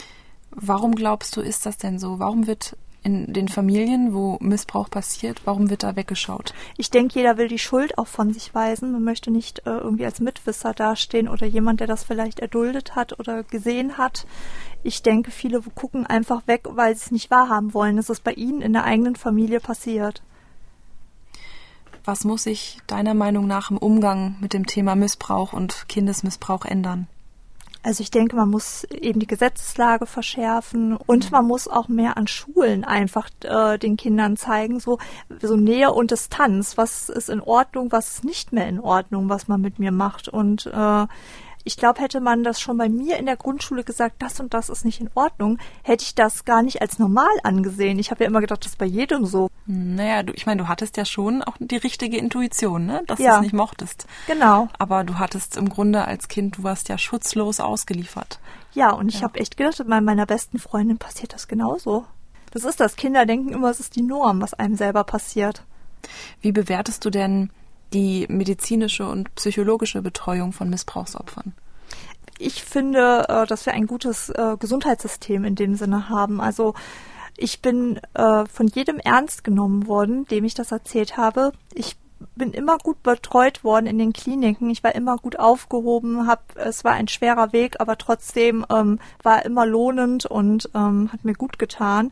Warum glaubst du, ist das denn so? Warum wird in den Familien, wo Missbrauch passiert, warum wird da weggeschaut? Ich denke, jeder will die Schuld auch von sich weisen. Man möchte nicht äh, irgendwie als Mitwisser dastehen oder jemand, der das vielleicht erduldet hat oder gesehen hat. Ich denke, viele gucken einfach weg, weil sie es nicht wahrhaben wollen, dass es bei ihnen in der eigenen Familie passiert. Was muss sich deiner Meinung nach im Umgang mit dem Thema Missbrauch und Kindesmissbrauch ändern? Also ich denke, man muss eben die Gesetzeslage verschärfen und mhm. man muss auch mehr an Schulen einfach äh, den Kindern zeigen, so, so Nähe und Distanz. Was ist in Ordnung, was ist nicht mehr in Ordnung, was man mit mir macht. Und äh, ich glaube, hätte man das schon bei mir in der Grundschule gesagt, das und das ist nicht in Ordnung, hätte ich das gar nicht als normal angesehen. Ich habe ja immer gedacht, das ist bei jedem so. Naja, du, ich meine, du hattest ja schon auch die richtige Intuition, ne? dass ja. du es nicht mochtest. Genau. Aber du hattest im Grunde als Kind, du warst ja schutzlos ausgeliefert. Ja, und ich ja. habe echt gedacht, bei meiner besten Freundin passiert das genauso. Das ist das. Kinder denken immer, es ist die Norm, was einem selber passiert. Wie bewertest du denn die medizinische und psychologische Betreuung von Missbrauchsopfern? Ich finde, äh, dass wir ein gutes äh, Gesundheitssystem in dem Sinne haben. Also ich bin äh, von jedem ernst genommen worden, dem ich das erzählt habe. Ich bin immer gut betreut worden in den Kliniken. Ich war immer gut aufgehoben, hab, es war ein schwerer Weg, aber trotzdem ähm, war immer lohnend und ähm, hat mir gut getan.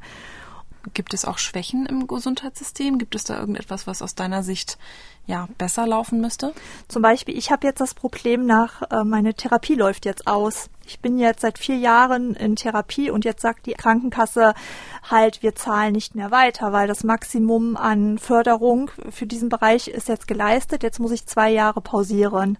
Gibt es auch Schwächen im Gesundheitssystem? Gibt es da irgendetwas, was aus deiner Sicht ja besser laufen müsste? Zum Beispiel, ich habe jetzt das Problem nach, äh, meine Therapie läuft jetzt aus. Ich bin jetzt seit vier Jahren in Therapie und jetzt sagt die Krankenkasse halt, wir zahlen nicht mehr weiter, weil das Maximum an Förderung für diesen Bereich ist jetzt geleistet. Jetzt muss ich zwei Jahre pausieren.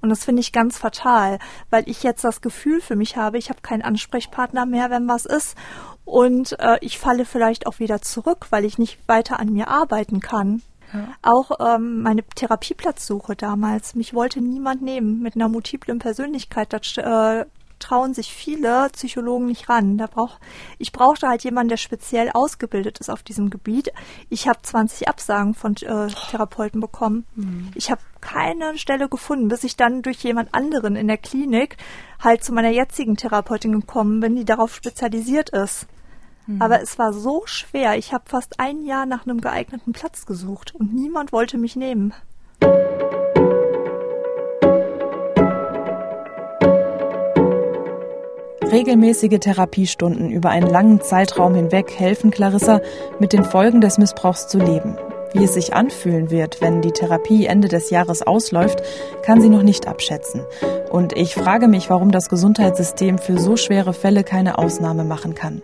Und das finde ich ganz fatal, weil ich jetzt das Gefühl für mich habe, ich habe keinen Ansprechpartner mehr, wenn was ist. Und äh, ich falle vielleicht auch wieder zurück, weil ich nicht weiter an mir arbeiten kann. Ja. Auch ähm, meine Therapieplatzsuche damals. Mich wollte niemand nehmen mit einer multiplen Persönlichkeit. Das äh, trauen sich viele Psychologen nicht ran. Da brauch, ich brauchte halt jemanden, der speziell ausgebildet ist auf diesem Gebiet. Ich habe 20 Absagen von äh, Therapeuten bekommen. Mhm. Ich habe keine Stelle gefunden, bis ich dann durch jemand anderen in der Klinik halt zu meiner jetzigen Therapeutin gekommen bin, die darauf spezialisiert ist. Mhm. Aber es war so schwer. Ich habe fast ein Jahr nach einem geeigneten Platz gesucht und niemand wollte mich nehmen. Regelmäßige Therapiestunden über einen langen Zeitraum hinweg helfen Clarissa, mit den Folgen des Missbrauchs zu leben. Wie es sich anfühlen wird, wenn die Therapie Ende des Jahres ausläuft, kann sie noch nicht abschätzen. Und ich frage mich, warum das Gesundheitssystem für so schwere Fälle keine Ausnahme machen kann.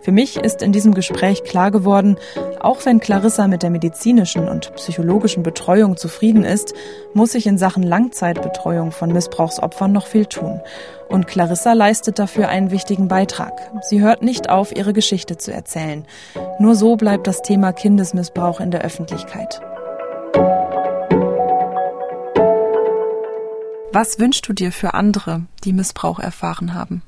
Für mich ist in diesem Gespräch klar geworden, auch wenn Clarissa mit der medizinischen und psychologischen Betreuung zufrieden ist, muss sich in Sachen Langzeitbetreuung von Missbrauchsopfern noch viel tun. Und Clarissa leistet dafür einen wichtigen Beitrag. Sie hört nicht auf, ihre Geschichte zu erzählen. Nur so bleibt das Thema Kindesmissbrauch in der Öffentlichkeit. Was wünschst du dir für andere, die Missbrauch erfahren haben?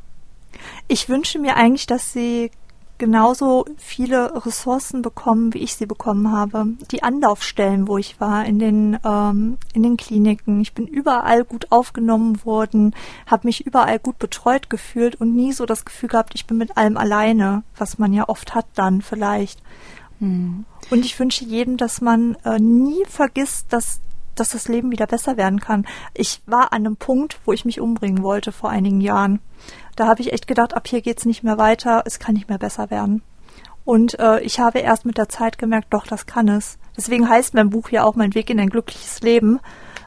Ich wünsche mir eigentlich, dass sie genauso viele Ressourcen bekommen, wie ich sie bekommen habe. Die Anlaufstellen, wo ich war, in den, ähm, in den Kliniken. Ich bin überall gut aufgenommen worden, habe mich überall gut betreut gefühlt und nie so das Gefühl gehabt, ich bin mit allem alleine, was man ja oft hat dann vielleicht. Hm. Und ich wünsche jedem, dass man äh, nie vergisst, dass dass das Leben wieder besser werden kann. Ich war an einem Punkt, wo ich mich umbringen wollte vor einigen Jahren. Da habe ich echt gedacht, ab hier geht's nicht mehr weiter, es kann nicht mehr besser werden. Und äh, ich habe erst mit der Zeit gemerkt, doch, das kann es. Deswegen heißt mein Buch ja auch Mein Weg in ein glückliches Leben,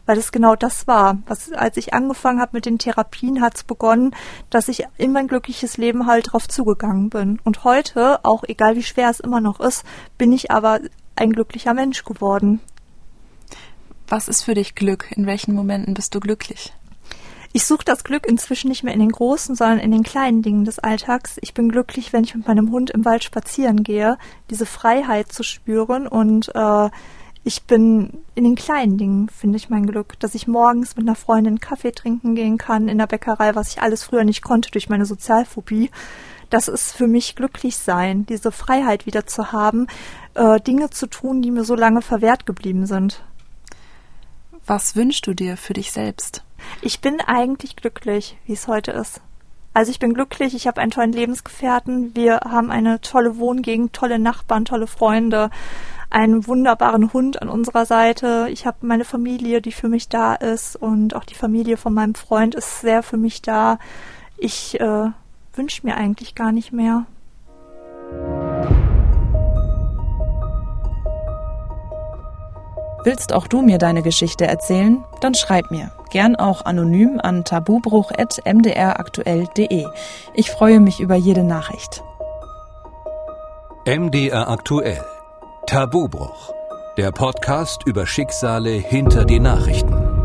weil es genau das war. Was, als ich angefangen habe mit den Therapien, hat es begonnen, dass ich in mein glückliches Leben halt drauf zugegangen bin. Und heute, auch egal wie schwer es immer noch ist, bin ich aber ein glücklicher Mensch geworden. Was ist für dich Glück? In welchen Momenten bist du glücklich? Ich suche das Glück inzwischen nicht mehr in den großen, sondern in den kleinen Dingen des Alltags. Ich bin glücklich, wenn ich mit meinem Hund im Wald spazieren gehe, diese Freiheit zu spüren und äh, ich bin in den kleinen Dingen, finde ich mein Glück, dass ich morgens mit einer Freundin Kaffee trinken gehen kann in der Bäckerei, was ich alles früher nicht konnte durch meine Sozialphobie. Das ist für mich glücklich sein, diese Freiheit wieder zu haben, äh, Dinge zu tun, die mir so lange verwehrt geblieben sind. Was wünschst du dir für dich selbst? Ich bin eigentlich glücklich, wie es heute ist. Also ich bin glücklich, ich habe einen tollen Lebensgefährten, wir haben eine tolle Wohngegend, tolle Nachbarn, tolle Freunde, einen wunderbaren Hund an unserer Seite. Ich habe meine Familie, die für mich da ist und auch die Familie von meinem Freund ist sehr für mich da. Ich äh, wünsche mir eigentlich gar nicht mehr. Willst auch du mir deine Geschichte erzählen? Dann schreib mir. Gern auch anonym an tabubruch.mdraktuell.de. Ich freue mich über jede Nachricht. MDR aktuell. Tabubruch. Der Podcast über Schicksale hinter die Nachrichten.